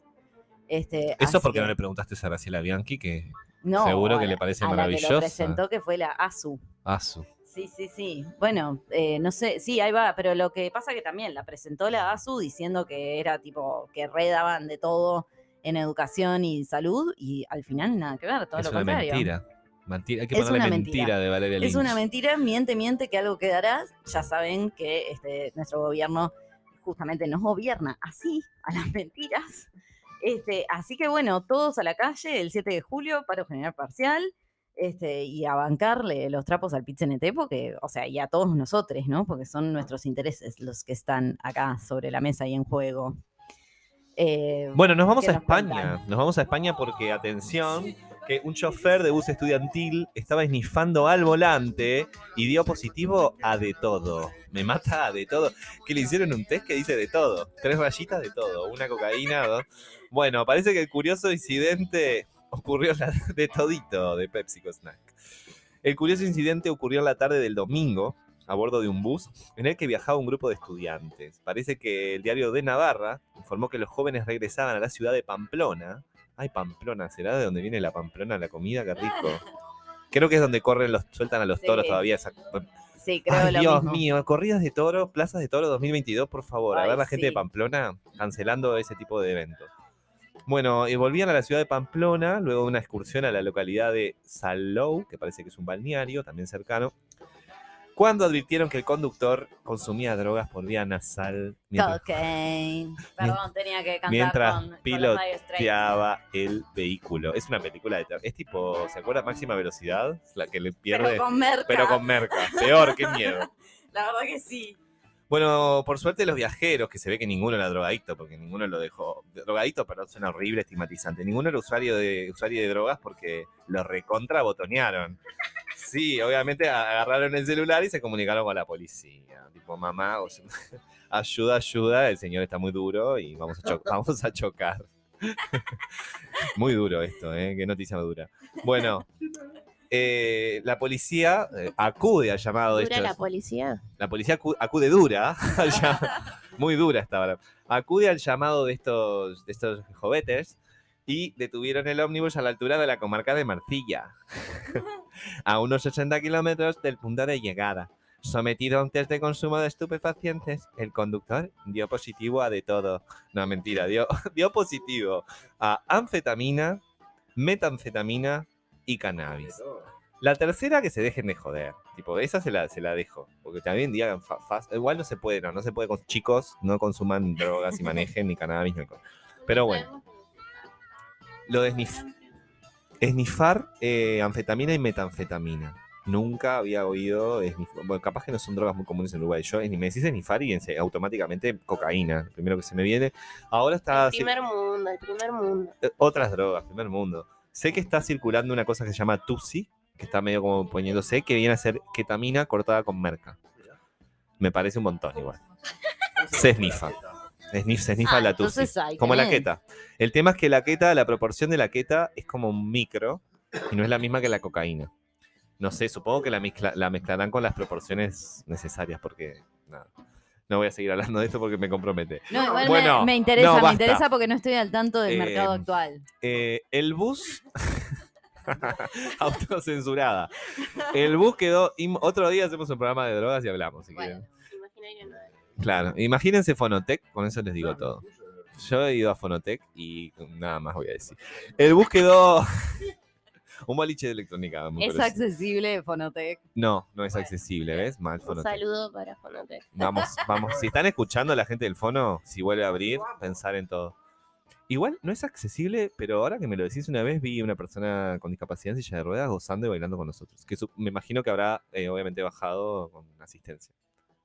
Este, Eso porque no le preguntaste a Graciela Bianchi, que no, seguro a que le parece a la que lo presentó que fue la ASU. Asu. Sí, sí, sí. Bueno, eh, no sé, sí, ahí va, pero lo que pasa que también la presentó la ASU diciendo que era tipo que redaban de todo en educación y salud y al final nada que ver, todo Es lo una contrario. mentira. Mentira, Hay que Es una mentira. mentira. de Valeria Es Lynch. una mentira, miente, miente que algo quedará. Ya saben que este, nuestro gobierno justamente nos gobierna así, a las mentiras. Este, así que bueno, todos a la calle el 7 de julio, paro general parcial, este, y a bancarle los trapos al PIT-CNT, porque, o sea, y a todos nosotros, ¿no? Porque son nuestros intereses los que están acá sobre la mesa y en juego. Eh, Bueno, nos vamos ¿Qué a nos España. cuentan? Nos vamos a España porque, atención, que un chofer de bus estudiantil estaba esnifando al volante y dio positivo a de todo. Me mata a de todo. Que le hicieron un test que dice de todo. Tres rayitas de todo. Una cocaína, dos. Bueno, parece que el curioso incidente ocurrió la- [laughs] de todito de PepsiCo Snack. El curioso incidente ocurrió la tarde del domingo a bordo de un bus en el que viajaba un grupo de estudiantes. Parece que el diario de Navarra informó que los jóvenes regresaban a la ciudad de Pamplona. Ay, Pamplona, ¿será de donde viene la Pamplona, la comida? Qué rico. [laughs] Creo que es donde corren los, sueltan a los Sí. toros todavía. esa- Sí, creo Ay, lo Dios mismo. mío, corridas de toro, plazas de toro 2022, por favor. a ver la gente de. Pamplona cancelando ese tipo de eventos. Bueno, y volvían a la ciudad de Pamplona, luego de una excursión a la localidad de Salou, que parece que es un balneario, también cercano, cuando advirtieron que el conductor consumía drogas por vía nasal mientras Cocaine. [laughs] Perdón, tenía que cantar mientras con, con el vehículo. Es una película de terror. Es tipo, ¿se acuerda Máxima Velocidad? La que le pierde. Pero con merca. pero con merca. Peor, qué miedo. [laughs] La verdad que sí. Bueno, por suerte los viajeros, que se ve que ninguno era drogadicto, porque ninguno lo dejó. Drogadicto, pero suena horrible, estigmatizante. Ninguno era usuario de, usuario de drogas porque lo recontra botonearon. Sí, obviamente agarraron el celular y se comunicaron con la policía. Tipo, mamá, o sea, [laughs] ayuda, ayuda, el señor está muy duro y vamos a, [laughs] vamos a chocar. [laughs] muy duro esto, ¿eh? Qué noticia dura. Bueno, eh, la policía eh, acude al llamado de ¿Dura estos... la policía? La policía acu- acude dura, [laughs] llam- muy dura esta hora. Acude al llamado de estos, de estos jovetes y detuvieron el ómnibus a la altura de la comarca de Marcilla, [laughs] a unos 80 kilómetros del punto de llegada. Sometido a un test de consumo de estupefacientes, el conductor dio positivo a de todo. No, mentira, dio, [laughs] dio positivo a anfetamina, metanfetamina y cannabis. La tercera, que se dejen de joder. Tipo, esa se la, se la dejo. Porque también digan, fa- fa- igual no se puede, no, no se puede con chicos, no consuman [laughs] drogas y manejen ni cannabis ni alcohol. Pero bueno, lo de snif- esnifar eh, anfetamina y metanfetamina. Nunca había oído, bueno, capaz que no son drogas muy comunes en Uruguay. Yo ni me decís esnifar y automáticamente cocaína, primero que se me viene. Ahora está El primer mundo, el primer mundo. eh, otras drogas, primer mundo. Sé que está circulando una cosa que se llama Tusi, que está medio como poniéndose, que viene a ser ketamina cortada con merca. Me parece un montón igual. Se esnifa. Esnif- se esnifa Ah, la Tusi. Como la queta. El tema es que la queta, la proporción de la queta es como un micro y no es la misma que la cocaína. No sé, supongo que la, mezcla- la mezclarán con las proporciones necesarias porque nada. No voy a seguir hablando de esto porque me compromete. No, igual Bueno, me, me interesa, no, me interesa porque no estoy al tanto del Eh, mercado actual. Eh, el bus. [laughs] Autocensurada. El bus quedó. Otro día hacemos un programa de drogas y hablamos, si Bueno. no. Claro. Imagínense Fonotec, con eso les digo todo. Yo he ido a Fonotec y nada más voy a decir. El bus quedó. [laughs] [laughs] un boliche de electrónica. ¿Es parecido. accesible Fonotec? No, no es accesible, ¿ves? Mal Un Fonotec. saludo para Fonotec. Vamos, [laughs] vamos. Si están escuchando a la gente del fono, si vuelve a abrir, pensar en todo. Igual no es accesible, pero ahora que me lo decís una vez, vi una persona con discapacidad en silla de ruedas gozando y bailando con nosotros. Que su- me imagino que habrá eh, obviamente bajado con asistencia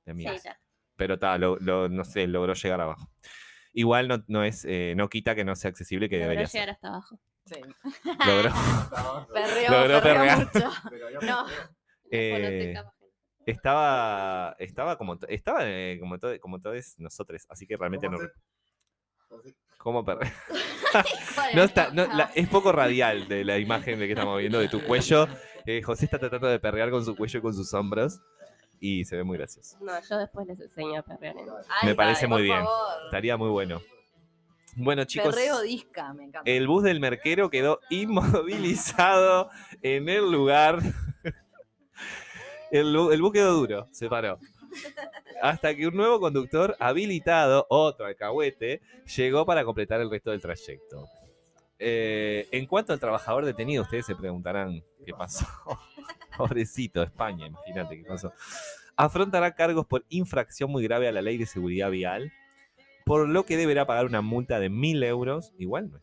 de Sí, está. Pero tal, no sé, logró llegar abajo. Igual no, no es, eh, no quita que no sea accesible que Logró debería llegar ser. hasta abajo. Sí. Logró. [laughs] Perreó, Logró perreó mucho. No. Eh, no. Estaba, estaba como, estaba eh, como, to- como todos nosotros, así que realmente no. ¿Cómo perre- [laughs] No está, no, la- es poco radial de la imagen de que estamos viendo de tu cuello. Eh, José está tratando de perrear con su cuello y con sus hombros. Y se ve muy gracioso. No, yo después les enseño a perrear. Ay, Me parece muy bien. favor. Estaría muy bueno. Bueno, chicos, Perreo disca, me encanta. el bus del merquero quedó [laughs] inmovilizado en el lugar. El bus quedó duro, se paró. Hasta que un nuevo conductor habilitado, otro alcahuete, llegó para completar el resto del trayecto. Eh, en cuanto al trabajador detenido, ustedes se preguntarán qué pasó. [laughs] Pobrecito, España, imagínate qué pasó. Afrontará cargos por infracción muy grave a la ley de seguridad vial, por lo que deberá pagar una multa de mil euros, igual no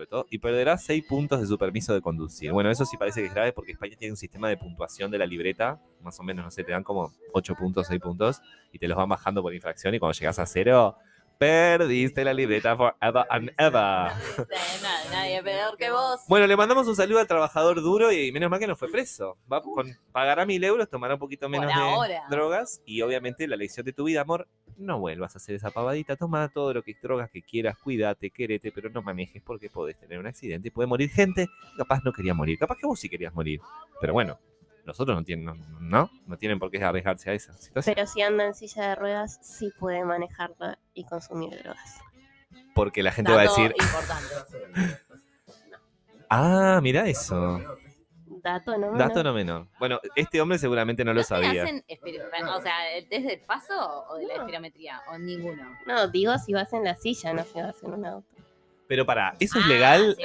de todo, y perderá seis puntos de su permiso de conducir. Bueno, eso sí parece que es grave porque España tiene un sistema de puntuación de la libreta, más o menos, no sé, te dan como 8 puntos, 6 puntos, y te los van bajando por infracción, y cuando llegas a cero, Perdiste la libreta forever and ever. Nadie, nadie peor que vos. Bueno, le mandamos un saludo al trabajador duro y menos mal que no fue preso. Va con, pagará mil euros, tomará un poquito menos de drogas y obviamente la lección de tu vida, amor, no vuelvas a hacer esa pavadita. Toma todo lo que drogas que quieras, cuídate, quérete, pero no manejes porque podés tener un accidente y puede morir gente. Capaz no quería morir, capaz que vos sí querías morir. Pero bueno, los otros no tienen, no, no, no tienen por qué arriesgarse a esa situación. Pero si anda en silla de ruedas, sí puede manejarla y consumir drogas. Porque la gente va a Dato decir, importante. [laughs] ah, mira eso. Dato no Dato menor. no menor. Bueno, este hombre seguramente no lo ¿No te sabía. hacen o sea, el test del paso o de la espirometría? O ninguno. No, digo si vas en la silla, no si vas en un auto. Pero para, ¿eso es Ah, legal? sí.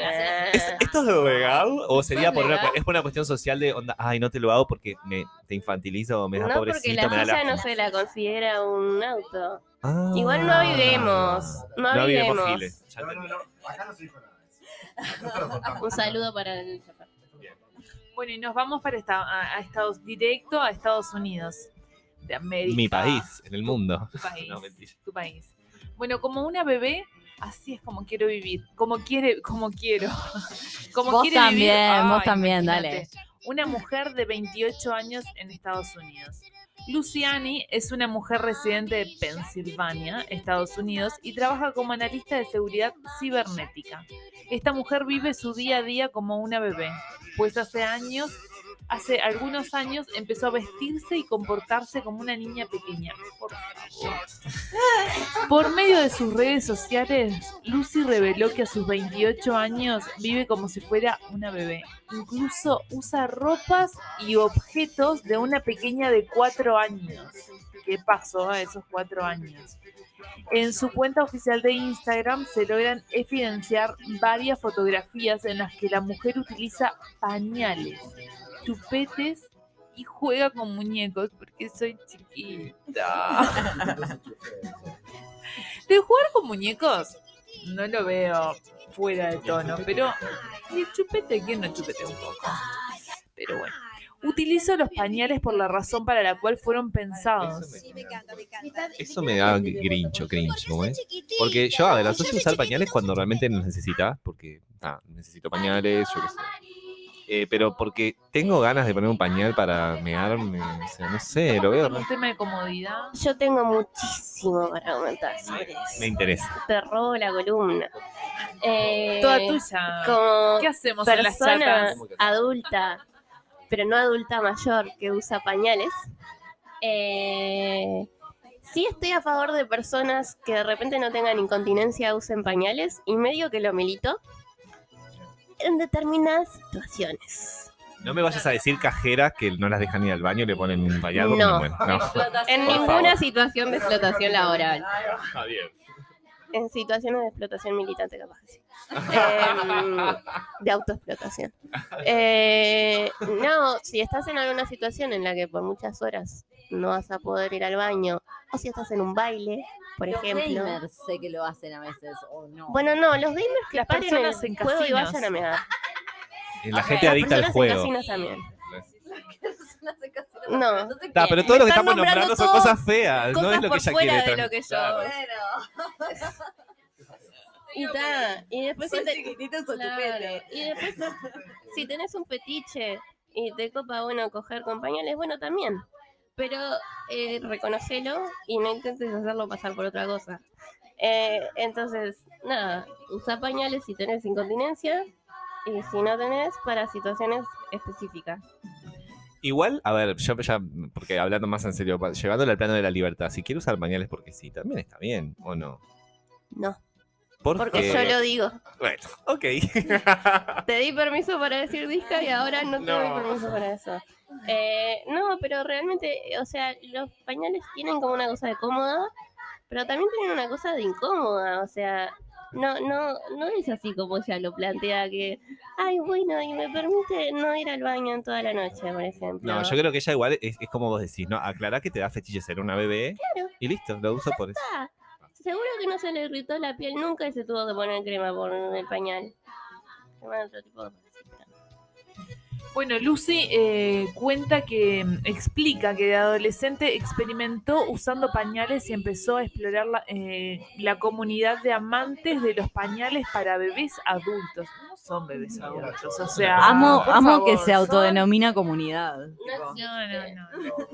¿Es- ¿Esto es legal? ¿O sería por una, es por una cuestión social de onda, ay, no te lo hago porque me, te infantilizo o me da No, porque pobrecito, la me da silla no se la considera un auto. Ah. Igual no avivemos, no avivemos, avivemos. Giles. No, no, no, acá no se dijo nada. No. [laughs] Un saludo para el. Bueno, y nos vamos para esta- a, a Estados, directo a Estados Unidos de América. Mi país, en el mundo. Tu país. [laughs] No, tu país. Bueno, como una bebé, así es como quiero vivir. Como quiere, como quiero. [laughs] Como Vos quiere también, vivir. vos Ay, también, imagínate. Una mujer de 28 años en Estados Unidos. Luciani es una mujer residente de Pensilvania, Estados Unidos, y trabaja como analista de seguridad cibernética. Esta mujer vive su día a día como una bebé, pues hace años, hace algunos años empezó a vestirse y comportarse como una niña pequeña. Por. Por medio de sus redes sociales, Lucy reveló que a sus 28 años vive como si fuera una bebé. Incluso usa ropas y objetos de una pequeña de 4 años. ¿Qué pasó a esos 4 años? En su cuenta oficial de Instagram se logran evidenciar varias fotografías en las que la mujer utiliza pañales, chupetes y juega con muñecos porque soy chiquita. [laughs] De jugar con muñecos no lo veo fuera de tono, pero el chupete, ¿quién no chupete un poco? Pero bueno. Utilizo los pañales por la razón para la cual fueron pensados. Eso me da grincho, cringe, ¿no es? Porque yo, a ver, asocio usar pañales cuando realmente los necesitas, porque ah, necesito pañales, yo qué sé. Eh, pero porque tengo ganas de poner un pañal para mearme, o sea, no sé, lo veo, un tema de comodidad. Yo tengo muchísimo para comentar sobre me eso. interesa. Te robo la columna. Eh, Toda tuya. Como ¿Qué hacemos en las persona chatas? adulta, pero no adulta mayor que usa pañales, eh, sí estoy a favor de personas que de repente no tengan incontinencia usen pañales y medio que lo milito en determinadas situaciones. No me vayas a decir cajeras que no las dejan ir al baño y le ponen un porque No. muero. No. En Por ninguna favor. situación de explotación laboral. Bien. En situaciones de explotación militante, capaz. [laughs] Em, de autoexplotación. Eh, no, si estás en alguna situación en la que por muchas horas no vas a poder ir al baño, o si estás en un baile, por Los ejemplo. gamers sé que lo hacen a veces, o no. Bueno, no, los gamers que Las paren el personas en juego y vayan a mear. La gente adicta al en juego. también. [laughs] No. Está, pero todo lo que estamos nombrando son cosas feas, no Cosas es lo que por ella fuera quiere. de lo que yo. Claro. Y, ta, y después si te- Claro, Y después, si tenés un petiche y te copa, bueno, coger con pañales, bueno, también. Pero eh, reconocelo y no intentes hacerlo pasar por otra cosa. Eh, entonces, nada, usa pañales si tenés incontinencia y si no tenés, para situaciones específicas. Igual, a ver, yo ya, porque hablando más en serio, llevándolo al plano de la libertad, si quiere usar pañales porque sí, también está bien, ¿o no? No, ¿Por porque yo lo digo. Bueno, ok. Te di permiso para decir disca y ahora no te doy No. permiso para eso. Eh, no, pero realmente, o sea, los pañales tienen como una cosa de cómoda, pero también tienen una cosa de incómoda. O sea, no, no, no es así como ella lo plantea que, ay, bueno, y me permite no ir al baño en toda la noche, por ejemplo. No, yo creo que ella igual es, es como vos decís, ¿no? Aclará que te da fetiche ser una bebé Claro. y listo, lo uso por eso. Seguro que no se le irritó la piel nunca y se tuvo que poner crema por el pañal. Crema de otro tipo de- Bueno, Lucy eh, cuenta que mm, explica que de adolescente experimentó usando pañales y empezó a explorar la, eh, la comunidad de amantes de los pañales para bebés adultos. No son bebés adultos, o sea. amo que se son- autodenomina comunidad. No, tipo. No, no, no.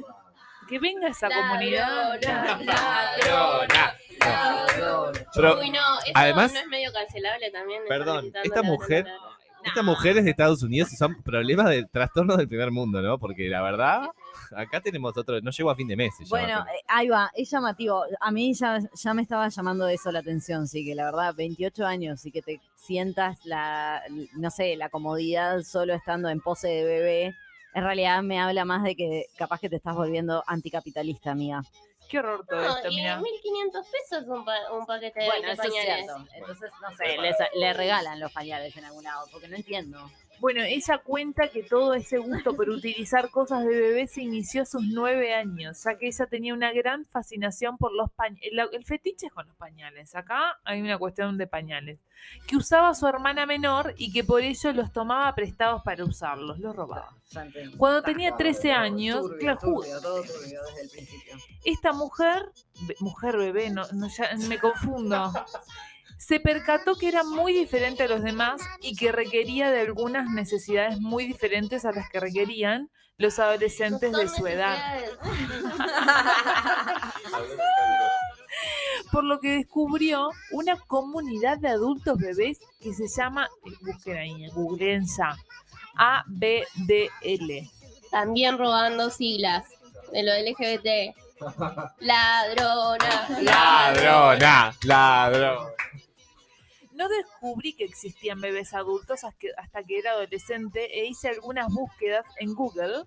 Que venga esa comunidad. ladrona, ladrona. [laughs] Pero Uy, no, eso además- no es medio cancelable también. Perdón, esta mujer-. Estas mujeres de Estados Unidos son problemas de trastornos del primer mundo, ¿no? Porque la verdad, acá tenemos otro, no llego a fin de mes. Bueno, eh, ahí va, es llamativo. A mí ya, ya me estaba llamando eso la atención, sí, que la verdad, 28 años y que te sientas la, no sé, la comodidad solo estando en pose de bebé, en realidad me habla más de que capaz que te estás volviendo anticapitalista, amiga. Qué horror todo No, esto, y mira. 1500 pesos un, pa- un paquete de Bueno, 20 eso es cierto. Entonces, no sé, les- le regalan los pañales en algún lado, porque no entiendo. Bueno, ella cuenta que todo ese gusto por utilizar cosas de bebé se inició a sus nueve años, ya que ella tenía una gran fascinación por los pañales. El, el fetiche es con los pañales. Acá hay una cuestión de pañales. Que usaba su hermana menor y que por ello los tomaba prestados para usarlos, los robaba. Cuando tenía 13 años, claro, esta mujer, mujer bebé, no, no, ya me confundo, [laughs] se percató que era muy diferente a los demás y que requería de algunas necesidades muy diferentes a las que requerían los adolescentes de su edad. [laughs] Por lo que descubrió una comunidad de adultos bebés que se llama, eh, busquen ahí, googleen ya, ABDL. También robando siglas de lo LGBT. [laughs] Ladrona. Ladrona, ladrón. No descubrí que existían bebés adultos hasta que, era adolescente e hice algunas búsquedas en Google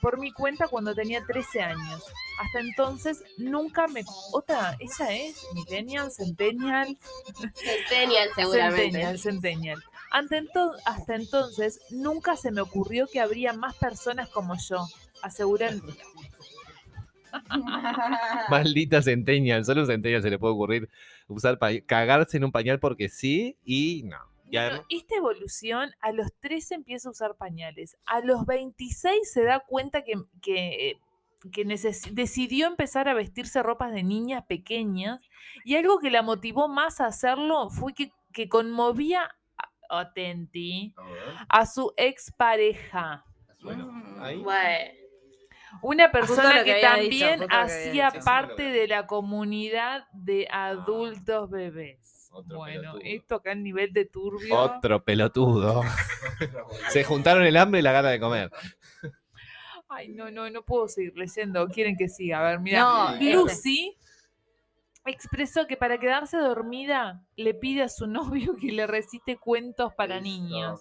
por mi cuenta cuando tenía 13 años. Hasta entonces nunca me... Otra, ella es millennial, centennial, Centennial, [laughs] seguramente. centennial, centennial. Ante ento- hasta entonces nunca se me ocurrió que habría más personas como yo, aseguran Maldita centennial, solo un centennial se le puede ocurrir usar pa- cagarse en un pañal porque sí y no. Y Bueno, esta evolución a los 13 empieza a usar pañales. A los 26 se da cuenta que, que, eh, que neces- decidió empezar a vestirse ropas de niñas pequeñas y algo que la motivó más a hacerlo fue que, que conmovía, a- atenti, a su expareja. ahí. Bueno. Una persona que que, había dicho, también que hacía parte de la comunidad de adultos bebés. Otro Bueno, pelotudo. esto acá a nivel de turbio. Otro pelotudo. [laughs] Se juntaron el hambre y la gana de comer. Ay, no, no, no puedo seguir leyendo. Quieren que siga. A ver, mira. No, este- Lucy expresó que para quedarse dormida le pide a su [laughs] novio que le recite cuentos para niños.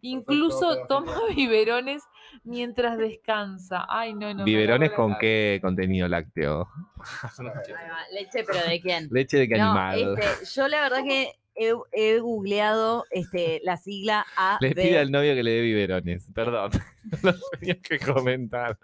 Incluso toma [laughs] biberones mientras descansa. Ay, no, no. ¿Biberones con qué contenido lácteo? [laughs] Leche, pero ¿de quién? Leche de qué No, animal. este, yo la verdad que he, he googleado este, la sigla A. Le pide al novio que le dé biberones. Perdón. [laughs] No tenía que comentar.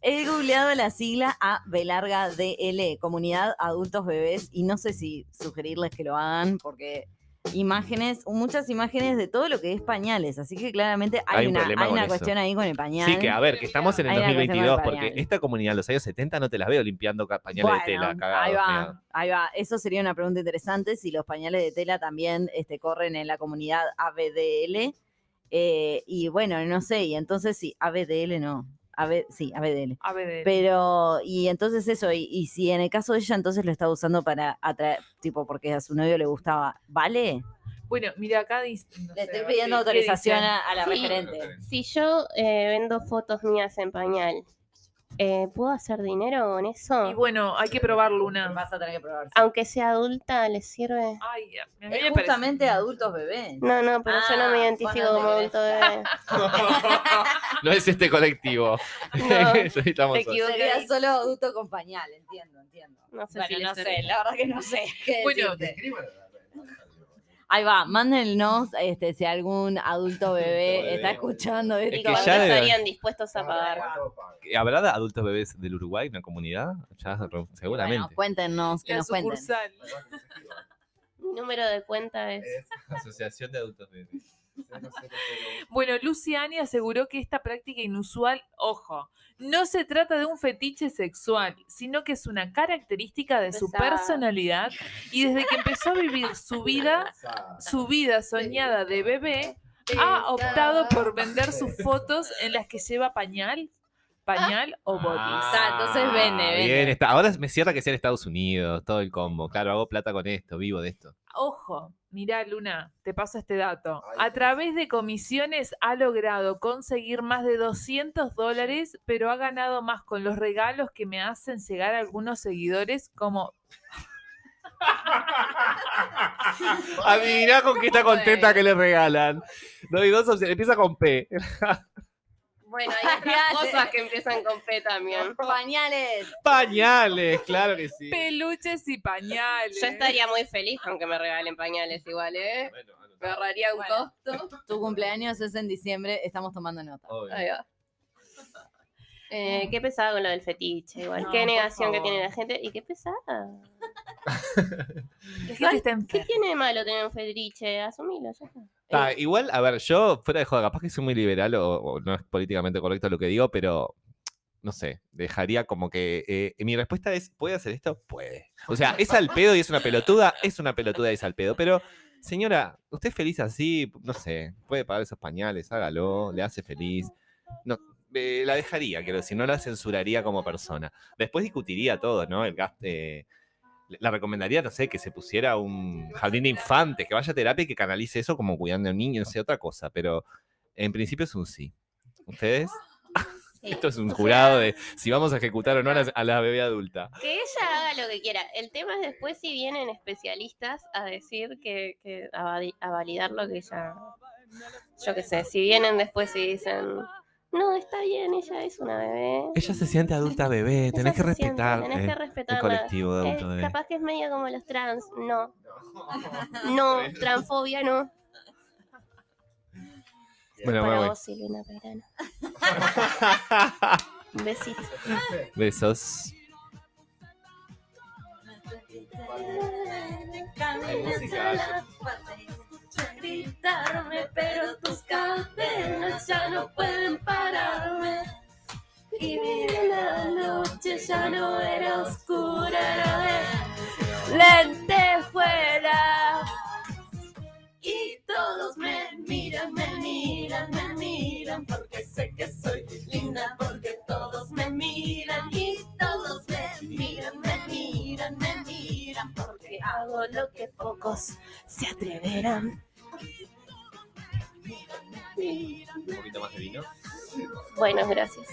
He googleado la sigla A B larga DL, Comunidad Adultos Bebés, y no sé si sugerirles que lo hagan porque imágenes, muchas imágenes de todo lo que es pañales, así que claramente hay, Hay un una, hay una eso. cuestión ahí con el pañal. Sí, que a ver, que estamos en el Hay una cuestión 2022, con el porque esta comunidad los años 70 no te las veo limpiando pañales Bueno, de tela cagados. ahí va, mira. ahí va. Eso sería una pregunta interesante si los pañales de tela también este, corren en la comunidad ABDL. Eh, y bueno, no sé, y entonces sí, ABDL no. AB, sí, ABDL. A ver, Pero, y entonces eso, y, y si en el caso de ella entonces lo estaba usando para atraer, tipo, porque a su novio le gustaba, ¿vale? bueno, mira, acá dice. no Le sé, estoy pidiendo ¿qué- qué autorización a la Sí. referente. Si yo eh, vendo fotos mías en pañal, eh, ¿puedo hacer dinero con Y eso? bueno, hay que probarlo una. Vas a tener que probar. Aunque sea adulta, ¿les sirve? Ay, Es me parece- justamente adultos bebés. No, no, pero yo no Ah, me identifico vos no te como adulto bebé. [laughs] [laughs] No es este colectivo. No, [laughs] te equivoqué. Sería solo adulto con pañal, entiendo, entiendo. No sé Bueno, si les no sé, la verdad que no sé. qué Bueno, decirte. Ahí va, mándennos este, si algún adulto bebé está escuchando esto. que ¿Cuánto ya debe- estarían dispuestos a pagar? ¿Habrá de adultos bebés del Uruguay una comunidad? Ya, seguramente. Bueno, cuéntenos, que La nos cuenten. sucursal. Número de cuenta es... Asociación de adultos bebés. Bueno, Luciani aseguró que esta práctica inusual, ojo, no se trata de un fetiche sexual, sino que es una característica de su personalidad y desde que empezó a vivir su vida, su vida soñada de bebé, ha optado por vender sus fotos en las que lleva pañal, pañal o botis. Ah, entonces vende, vende. Bien, está. Ahora me cierra que sea en Estados Unidos, todo el combo. Claro, hago plata con esto, vivo de esto. Ojo, mirá Luna, te paso este dato. A través de comisiones ha logrado conseguir más de 200 dólares, pero ha ganado más con los regalos que me hacen llegar algunos seguidores como... Adivina con qué está contenta que le regalan. No hay dos opciones. Empieza con P. Bueno, hay [laughs] otras Pañales. cosas que empiezan con P también. Pañales. Pañales, claro que sí. Peluches y pañales. Yo estaría muy feliz con que me regalen pañales igual, ¿eh? Bueno, bueno, Me ahorraría un Bueno. costo. Tu cumpleaños es en diciembre, estamos tomando nota. obvio. Ahí va. Eh, qué pesada con lo del fetiche, igual. No, qué negación que tiene la gente. Y qué pesada. [laughs] Gente está ¿Qué tiene de malo tener un fetiche? Asumilo, ya está. Ah, Eh, igual, a ver, yo fuera de joda, capaz que soy muy liberal o, o no es políticamente correcto lo que digo, pero no sé, dejaría como que eh, mi respuesta es, ¿puede hacer esto? Puede. O sea, es al pedo y es una pelotuda, es una pelotuda y es al pedo, pero señora, usted es feliz así, no sé, puede pagar esos pañales, hágalo, le hace feliz. No, eh, la dejaría, quiero decir, no la censuraría como persona. Después discutiría todo, ¿no? El gasto. la recomendaría, no sé, que se pusiera un jardín de infantes, que vaya a terapia y que canalice eso como cuidando a un niño, no sé, otra cosa, pero en principio es un sí. ¿Ustedes? sí. [laughs] Esto es un jurado de si vamos a ejecutar o no a la, a la bebé adulta. Que ella haga lo que quiera. El tema es después si vienen especialistas a decir que, que a, a validar lo que ella. Yo qué sé, si vienen después y dicen, no, está bien, ella es una bebé. Ella se siente adulta bebé, tenés que siente, respetar tenés eh, que el respetarla. colectivo de adulto bebé. capaz que es medio como los trans. No, [laughs] no, transfobia no. Bueno, Para vos, Silvina Peirano. Un [laughs] besito. Besos. gritarme, pero tus cadenas ya no pueden pararme. Y la noche ya no era oscura, era de. Y todos me miran, me miran, me miran, porque sé que soy linda, porque todos me miran y todos me miran, me miran, me miran, porque hago lo que pocos se atreverán. Un poquito más de vino. Bueno, gracias.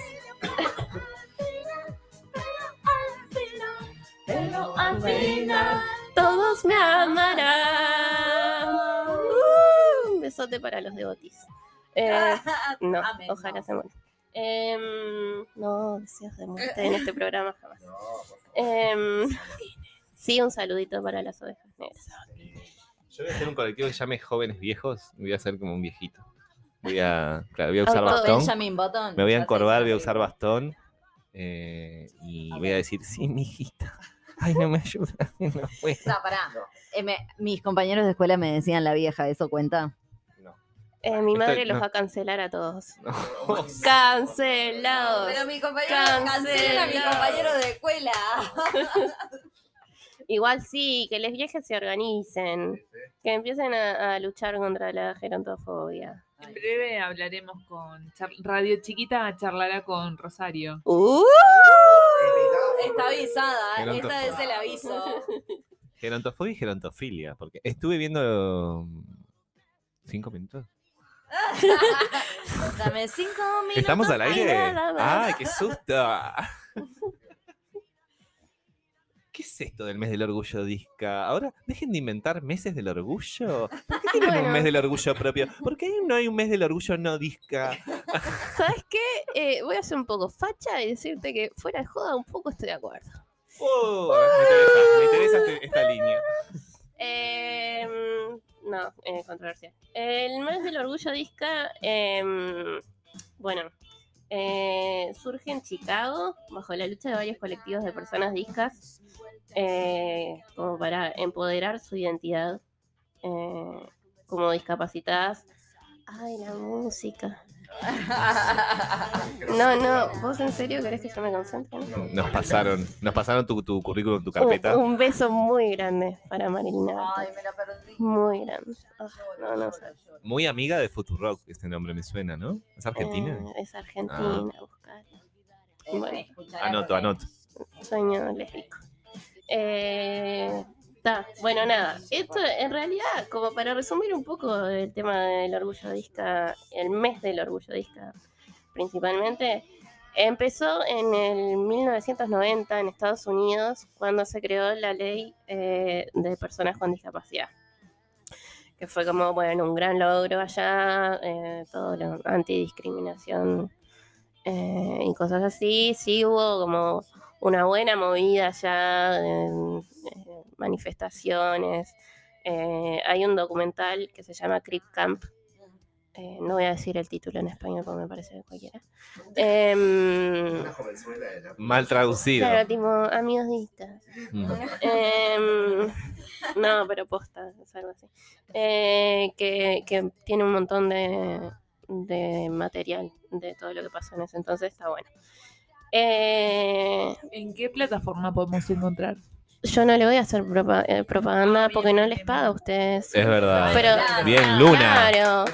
Pero al final Todos me amarán. Uh, un besote para los devotis. Eh, [laughs] no, Amén, ojalá no. se mueran. Em, no, deseos de muerte en este programa jamás. Em, sí, un saludito para las ovejas negras. Yo voy a hacer un colectivo que se llame Jóvenes Viejos. Voy a ser como un viejito. Voy a, claro, voy a usar bastón. Benjamin Button. Me voy a encorvar, voy a usar bastón. eh, y voy a decir, sí, mi hijita. Ay, no me ayuda. [laughs] No puedo. No, pará. Eh, me- mis compañeros de escuela me decían la vieja, ¿eso cuenta? No. Eh, mi madre Estoy- los no. va a cancelar a todos. No. [laughs] Cancelados. mi compañero cancelen a mi compañero de escuela. [laughs] Igual sí, que les viejes se organicen. Que empiecen a, a luchar contra la gerontofobia. En breve hablaremos con Radio Chiquita, charlará con Rosario. Uh, Está avisada, ¿eh? Esta es el aviso. [laughs] Gerontofobia y gerontofilia. Porque estuve viendo. mm, ¿Cinco minutos? [laughs] Dame cinco minutos. ¿Estamos al aire? ¡Ay, qué susto! [laughs] ¿Qué es esto del mes del orgullo disca? Ahora, dejen de inventar meses del orgullo. [laughs] ¿Por qué tienen un mes del orgullo propio? ¿Por qué no hay un mes del orgullo no disca? [laughs] ¿Sabes qué? Eh, voy a ser un poco facha y decirte que fuera de joda un poco estoy de acuerdo. Oh, me interesa, me interesa este- esta línea. Em, no, eh, controversial. El mes del orgullo disca, em, bueno, eh, surge en Chicago bajo la lucha de varios colectivos de personas discas eh, como para empoderar su identidad eh, como discapacitadas Ay, la música. No, no, ¿vos en serio querés que yo me concentre? no? Nos pasaron, nos pasaron tu, tu currículum, tu carpeta. un beso muy grande para Marilina. Ay, me la perdí. Muy grande. Ah, no, no sé. Muy amiga de Futurock, este nombre me suena, ¿no? ¿Es argentina? Eh, es argentina, buscala. Bueno. Anoto, anoto. Sueño lésbico. Eh, bueno, nada. Esto en realidad, como para resumir un poco el tema del orgullo disca, el mes del orgullo disca principalmente, empezó en el 1990 en Estados Unidos cuando se creó la ley eh, de personas con discapacidad. Que fue como, bueno, un gran logro allá, eh, todo lo antidiscriminación eh, y cosas así. Sí hubo como una buena movida ya, en, eh, manifestaciones. Eh, hay un documental que se llama Crip Camp. Eh, no voy a decir el título en español porque me parece cualquiera. Em, Mal traducido. claro, tipo, amigos distas. Em, no, pero posta, es algo así. Eh, que, que tiene un montón de, de material de todo lo que pasó en ese entonces, está bueno. Eh, ¿En qué plataforma podemos encontrar? yo no le voy a hacer propa- eh, propaganda porque no les paga a ustedes. Es verdad. Pero- Bien, Luna. Claro,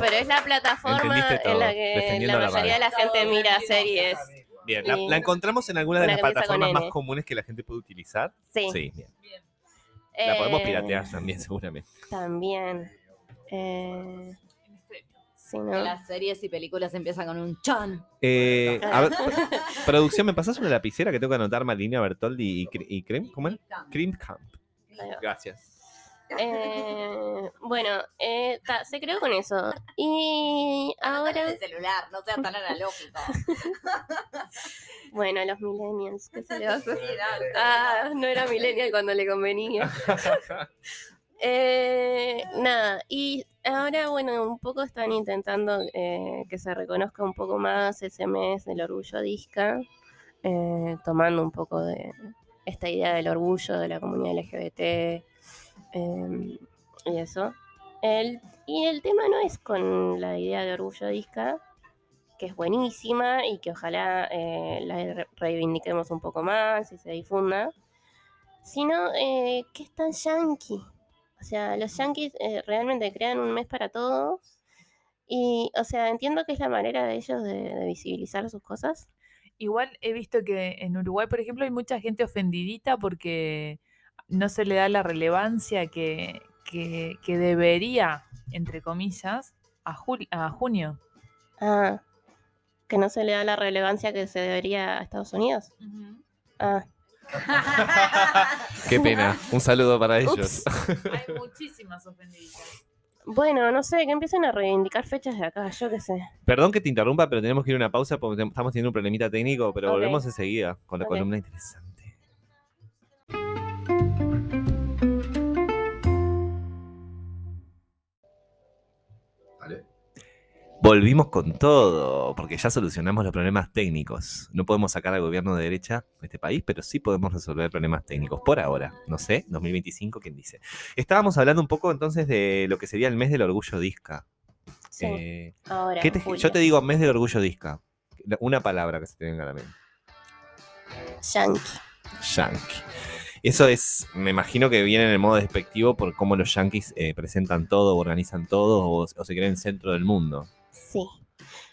pero es la plataforma en la que la la mayoría de la gente mira series. Bien, ¿la, encontramos en alguna de las plataformas más comunes que la gente puede utilizar? Sí. bien. La podemos Eh, piratear también, [laughs] seguramente. También. Eh, sí, ¿no? Las series y películas empiezan con un chan. Eh, a ver, [laughs] producción, ¿me pasas una lapicera que tengo que anotar Malina Bertoldi y, y Crem? ¿Cómo es? Cream Camp. Gracias. Eh, bueno, eh, ta, se creó con eso. Y ahora, El celular, no sea tan analógico. [laughs] bueno, los millennials, ¿qué se le va a hacer? Ah, no era millennial cuando le convenía. [laughs] Eh, nada, y ahora, bueno, un poco están intentando eh, que se reconozca un poco más ese mes del orgullo disca, eh, tomando un poco de esta idea del orgullo de la comunidad LGBT eh, y eso. El, y el tema no es con la idea de orgullo disca, que es buenísima y que ojalá eh, la re- reivindiquemos un poco más y se difunda, sino que es tan yankee. O sea, los yankees eh, realmente crean un mes para todos. Y, o sea, entiendo que es la manera de ellos de, de visibilizar sus cosas. Igual he visto que en Uruguay, por ejemplo, hay mucha gente ofendidita porque no se le da la relevancia que, que, que debería, entre comillas, a, a junio. Ah, que no se le da la relevancia que se debería a Estados Unidos. Ah, [laughs] Qué pena. Un saludo para ellos. [laughs] Hay muchísimas ofendiditas. bueno, no sé, que empiecen a reivindicar fechas de acá, yo qué sé. Perdón que te interrumpa, pero tenemos que ir a una pausa porque estamos teniendo un problemita técnico, pero volvemos enseguida con la columna interesante. Volvimos con todo, porque ya solucionamos los problemas técnicos. No podemos sacar al gobierno de derecha de este país, pero sí podemos resolver problemas técnicos. Por ahora, no sé, 2025, ¿quién dice? Estábamos hablando un poco entonces de lo que sería el mes del orgullo disca. Sí, Eh, ahora. ¿qué te- en julio. yo te digo mes del orgullo disca. Una palabra que se te venga a la mente. Yankee. Yankee. Eso es, me imagino que viene en el modo despectivo por cómo los yankees eh, presentan todo, organizan todo o, o se creen centro del mundo. Sí.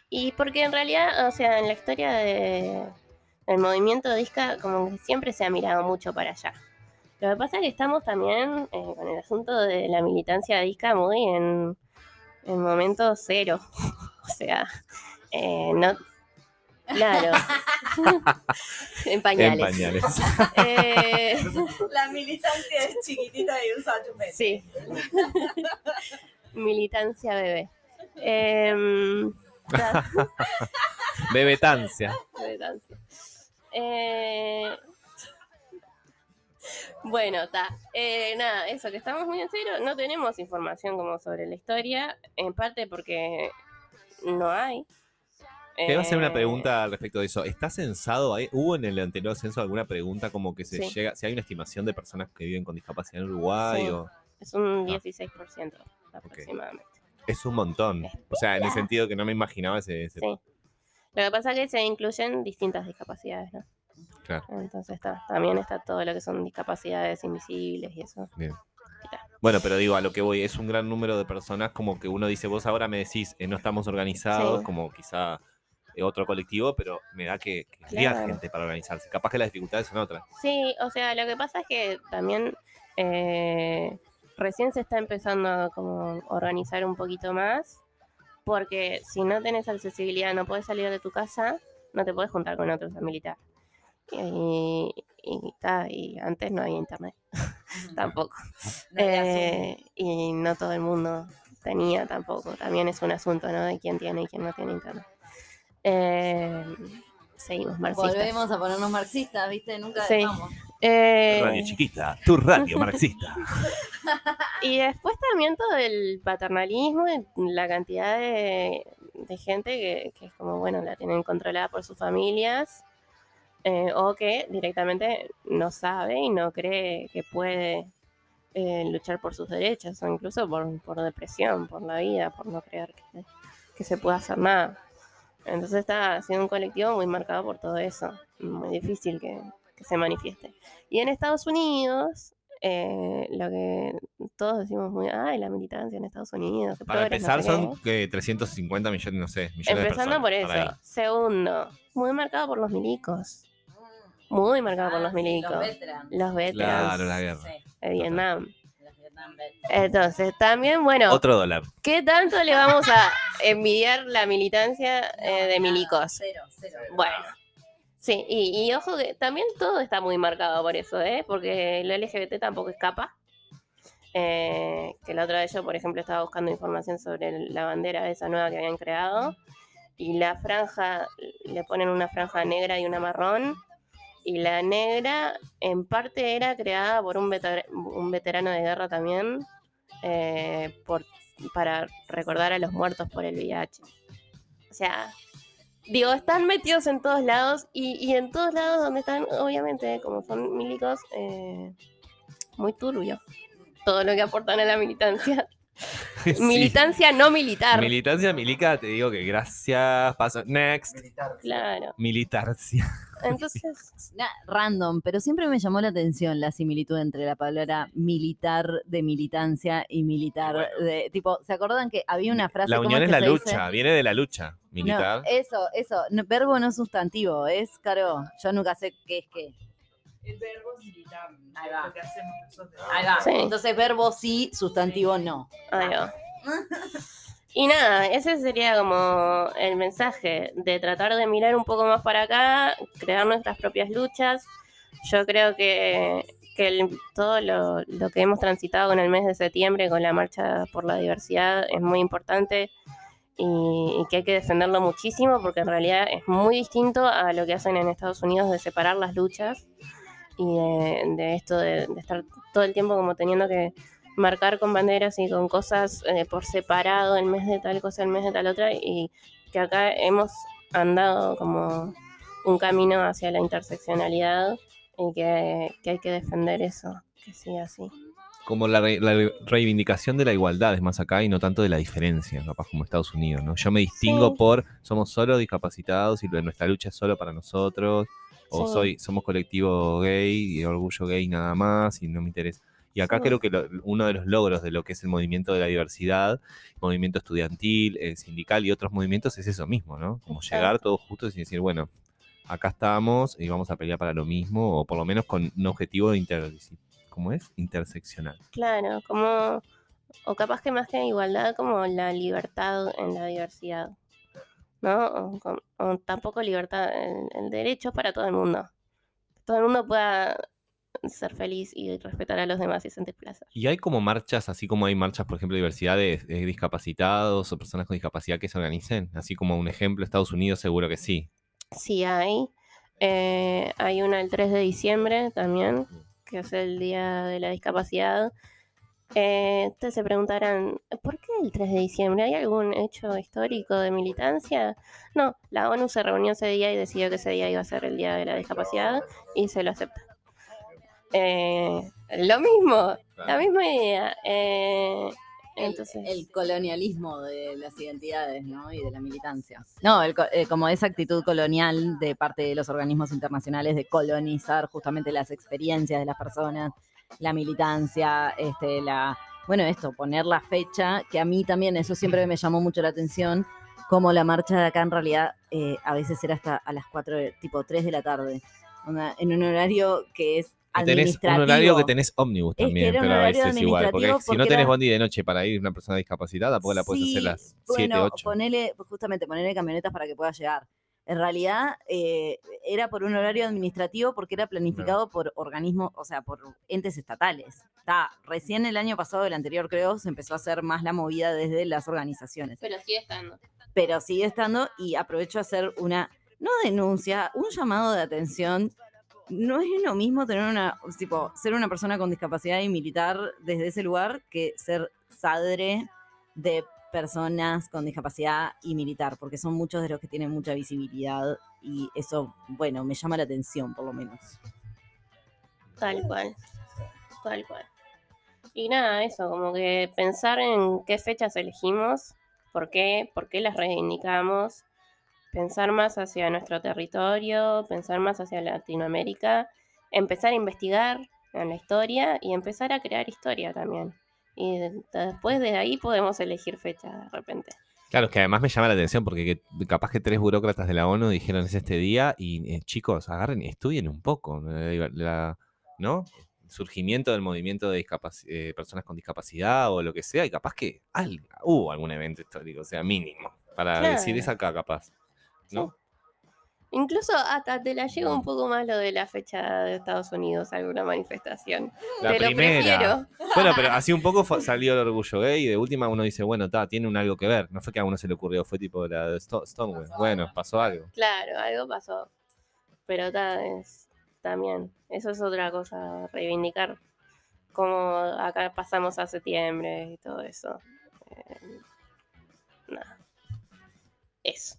Y porque en realidad, o sea, en la historia de, del movimiento disca, como que siempre se ha mirado mucho para allá. Lo que pasa es que estamos también eh, con el asunto de la militancia disca muy en, en momento cero. [laughs] o sea, eh, no. Claro. [laughs] en pañales. En pañales. Eh, [laughs] La militancia es chiquitita y usa chupete. Sí. Militancia bebé. Em. [laughs] Eh, bueno, está. nada, eso, que estamos muy en serio. No tenemos información como sobre la historia, en parte porque no hay. Te iba a hacer una Eh, pregunta al respecto de eso. ¿Está censado ahí? ¿Hubo en el anterior censo alguna pregunta como que se Sí. llega, si hay una estimación de personas que viven con discapacidad en Uruguay? Sí. O... Es un 16% aproximadamente. Es un montón. O sea, en el sentido que no me imaginaba ese. ese- Sí. Lo que pasa es que se incluyen distintas discapacidades, ¿no? Claro. Entonces está, también está todo lo que son discapacidades invisibles y eso. Bien. Bueno, pero digo, a lo que voy, es un gran número de personas como que uno dice, vos ahora me decís, eh, no estamos organizados, Sí. como quizá eh, otro colectivo, pero me da que, que Claro. gente para organizarse. Capaz que las dificultades son otras. Sí, o sea, lo que pasa es que también eh, recién se está empezando a como organizar un poquito más, porque si no tenés accesibilidad, no puedes salir de tu casa, no te puedes juntar con otros a militar. Y, y, ta, y antes no había internet [laughs] tampoco. No Eh, y no todo el mundo tenía tampoco. También es un asunto, ¿no? De quién tiene y quién no tiene internet. Eh, seguimos marxistas. Volvemos a ponernos marxistas, ¿viste? Nunca Sí. dejamos. Eh, Radio chiquita, tu radio marxista. [laughs] y después también todo el paternalismo, la cantidad de, de gente que, que es como, bueno, la tienen controlada por sus familias, eh, o que directamente no sabe y no cree que puede eh, luchar por sus derechos, o incluso por, por depresión, por la vida, por no creer que, que se pueda hacer nada. Entonces está siendo un colectivo muy marcado por todo eso, muy difícil que, que se manifieste. Y en Estados Unidos, eh, lo que todos decimos muy, ay, la militancia en Estados Unidos. Para no empezar sé qué". son que 350 millones, no sé, millones Empezando de por personas. eso. para ahí. Segundo, muy marcado por los milicos. Muy marcado por Ah, los sí, milicos. Los veterans Claro, la guerra. Sí, de Vietnam. Entonces, también, bueno, Otro dólar. ¿qué tanto le vamos a envidiar la militancia eh, de milicos? Cero, cero. Bueno. Sí, y, ojo que también todo está muy marcado por eso, ¿eh? Porque el LGBT tampoco escapa. Eh, que la otra vez yo, por ejemplo, estaba buscando información sobre la bandera esa nueva que habían creado. Y la franja, le ponen una franja negra y una marrón. Y la negra, en parte, era creada por un, un veterano de guerra también. eh, por, para recordar a los muertos por el VIH. O sea, digo, están metidos en todos lados y, y en todos lados donde están, obviamente, como son milicos, eh, muy turbio. Todo lo que aportan a la militancia. [laughs] Sí. Militancia no militar. Militancia milica, te digo que gracias. Paso. Next. claro. Militarcia. Entonces, [laughs] Na- random, pero siempre me llamó la atención la similitud entre la palabra militar de militancia y militar de tipo, ¿se acuerdan que había una frase La ¿cómo unión es que la se dice? lucha, viene de la lucha militar. No, eso, eso, no, verbo no sustantivo, es caro. Yo nunca sé qué es qué. El verbo es militar. Ahí va. Lo que hacemos nosotros. Ahí va. Sí. Entonces verbo sí, sustantivo no. ahí va. [laughs] Y nada, ese sería como el mensaje de tratar de mirar un poco más para acá, crear nuestras propias luchas. Yo creo que, que el- todo lo, lo que hemos transitado con el mes de septiembre, con la marcha por la diversidad, es muy importante y, y que hay que defenderlo muchísimo porque en realidad es muy distinto a lo que hacen en Estados Unidos de separar las luchas y de, de esto de, de estar todo el tiempo como teniendo que marcar con banderas y con cosas eh, por separado, el mes de tal cosa, el mes de tal otra, y que acá hemos andado como un camino hacia la interseccionalidad y que, que hay que defender eso, que siga así. Como la, re- la reivindicación de la igualdad es más acá y no tanto de la diferencia, capaz como Estados Unidos, ¿no? Yo me distingo Sí. por somos solo discapacitados y nuestra lucha es solo para nosotros, o Sí. soy, somos colectivo gay y orgullo gay nada más y no me interesa. Y acá Sí. creo que lo- uno de los logros de lo que es el movimiento de la diversidad, movimiento estudiantil, eh, sindical y otros movimientos es eso mismo, ¿no? Como Exacto. llegar todos juntos y decir, bueno, acá estamos y vamos a pelear para lo mismo, o por lo menos con un objetivo inter, ¿cómo es? Interseccional. Claro, como, o capaz que más que igualdad, como la libertad en la diversidad, ¿no? O, tampoco libertad, el, el derecho para todo el mundo. Que todo el mundo pueda ser feliz y respetar a los demás y sentir placer. Y hay como marchas, así como hay marchas, por ejemplo, diversidad de, de discapacitados o personas con discapacidad que se organicen, así como un ejemplo, Estados Unidos seguro que sí. Sí hay. Eh, hay una el 3 de diciembre también, que es el Día de la Discapacidad. Eh, ustedes se preguntarán, ¿por qué el 3 de diciembre? ¿Hay algún hecho histórico de militancia? No, la ONU se reunió ese día y decidió que ese día iba a ser el Día de la Discapacidad y se lo acepta. Eh, lo mismo, la misma idea. Eh, Entonces, el colonialismo de las identidades, ¿no? Y de la militancia. No, el co- eh, como esa actitud colonial de parte de los organismos internacionales de colonizar justamente las experiencias de las personas, la militancia, este, la, bueno, esto, poner la fecha, que a mí también eso siempre me llamó mucho la atención, como la marcha de acá en realidad eh, a veces era hasta a las 4, de- tipo 3 de la tarde, en un horario que es tenés un horario que tenés ómnibus también, pero a veces igual. Porque si no tenés era- bondi de noche para ir una persona discapacitada, porque la puedes Sí, hacer las 7, bueno, 8. ponele, justamente, ponerle camionetas para que pueda llegar. En realidad, eh, era por un horario administrativo porque era planificado por organismos, o sea, por entes estatales. Está, recién el año pasado, el anterior creo, se empezó a hacer más la movida desde las organizaciones. pero sigue estando. Pero sigue estando y aprovecho a hacer una, no denuncia, un llamado de atención. No es lo mismo tener una, tipo, ser una persona con discapacidad y militar desde ese lugar que ser sadre de personas con discapacidad y militar, porque son muchos de los que tienen mucha visibilidad y eso, bueno, me llama la atención por lo menos. Tal cual. Tal cual. Y nada, eso, como que pensar en qué fechas elegimos, por qué, por qué las reivindicamos, pensar más hacia nuestro territorio, pensar más hacia Latinoamérica, empezar a investigar en la historia y empezar a crear historia también. Y de- después de ahí podemos elegir fecha de repente. Claro, es que además me llama la atención porque que- capaz que tres burócratas de la ONU dijeron es este día y eh, chicos, agarren, estudien un poco, la- ¿no? El surgimiento del movimiento de eh, personas con discapacidad o lo que sea, y capaz que al- hubo algún evento histórico, o sea, mínimo, para Claro. decir es acá capaz, ¿no? Incluso hasta te la llevo un poco más lo de la fecha de Estados Unidos, alguna manifestación. La te lo primera. prefiero. Bueno, pero [laughs] así un poco fue- salió el orgullo gay y de última uno dice, bueno, está, tiene un algo que ver. No fue que a uno se le ocurrió, fue tipo la de Sto- Stonewall. Bueno, pasó algo. Claro, algo pasó. Pero ta, es también, eso es otra cosa, reivindicar como acá pasamos a septiembre y todo eso. Eh, nada. Eso.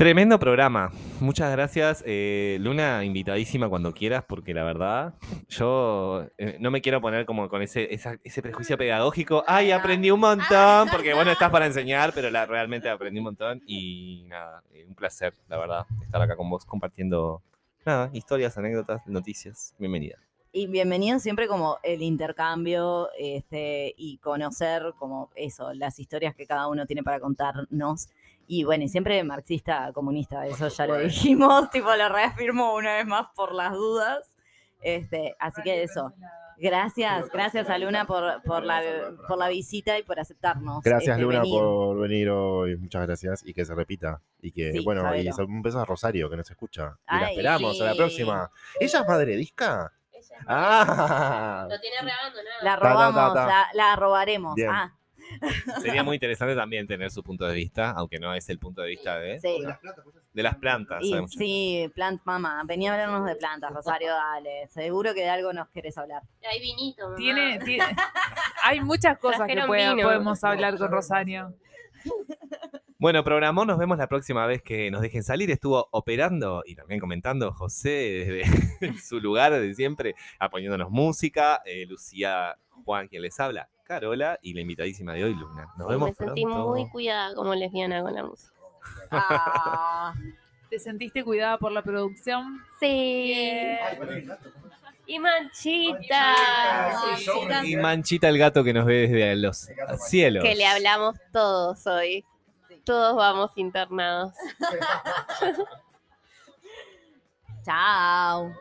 Tremendo programa. Muchas gracias. eh, Luna, invitadísima cuando quieras, porque la verdad, yo eh, no me quiero poner como con ese, prejuicio pedagógico. ¡Ay, aprendí un montón! Porque bueno, estás para enseñar, pero realmente aprendí un montón. Y nada, eh, un placer, la verdad, estar acá con vos compartiendo nada, historias, anécdotas, noticias. Bienvenida. Y bienvenido siempre como el intercambio este, y conocer como eso, las historias que cada uno tiene para contarnos. Y bueno, y siempre marxista comunista, eso ya lo dijimos, [laughs] tipo lo reafirmo una vez más por las dudas. Este, así que eso. Gracias, gracias a Luna por, por, la, por la visita y por aceptarnos. Gracias, este, Luna, venir. por venir hoy. Muchas gracias. Y que se repita. Y que, Sí, bueno, y un beso a Rosario, que nos escucha. Y la esperamos a la próxima. ¿Ella es madre disca? Ah. Lo tiene reabandonado. La Ta, ta, ta, robamos, ta. La, la robaremos. Bien. Ah, Sería muy interesante también tener su punto de vista, aunque no es el punto de vista de, sí. de las plantas. Y sabemos. sí, plant mamá, venía a hablarnos de plantas, Rosario, dale. Seguro que de algo nos querés hablar. Hay vinito, mamá. Tiene, tiene- hay muchas cosas que puede- podemos hablar con Rosario. Bueno, programó, nos vemos la próxima vez que nos dejen salir. Estuvo operando y también comentando José desde [laughs] su lugar de siempre, apoyándonos música. eh, Lucía Juan, quien les habla, Carola, y la invitadísima de hoy, Luna. Nos Sí, vemos me sentí pronto. muy cuidada como lesbiana con la música. Ah, ¿Te sentiste cuidada por la producción? Sí. Y manchita. Y Manchita el gato que nos ve desde los cielos. Que le hablamos todos hoy. Todos vamos internados. [laughs] chao.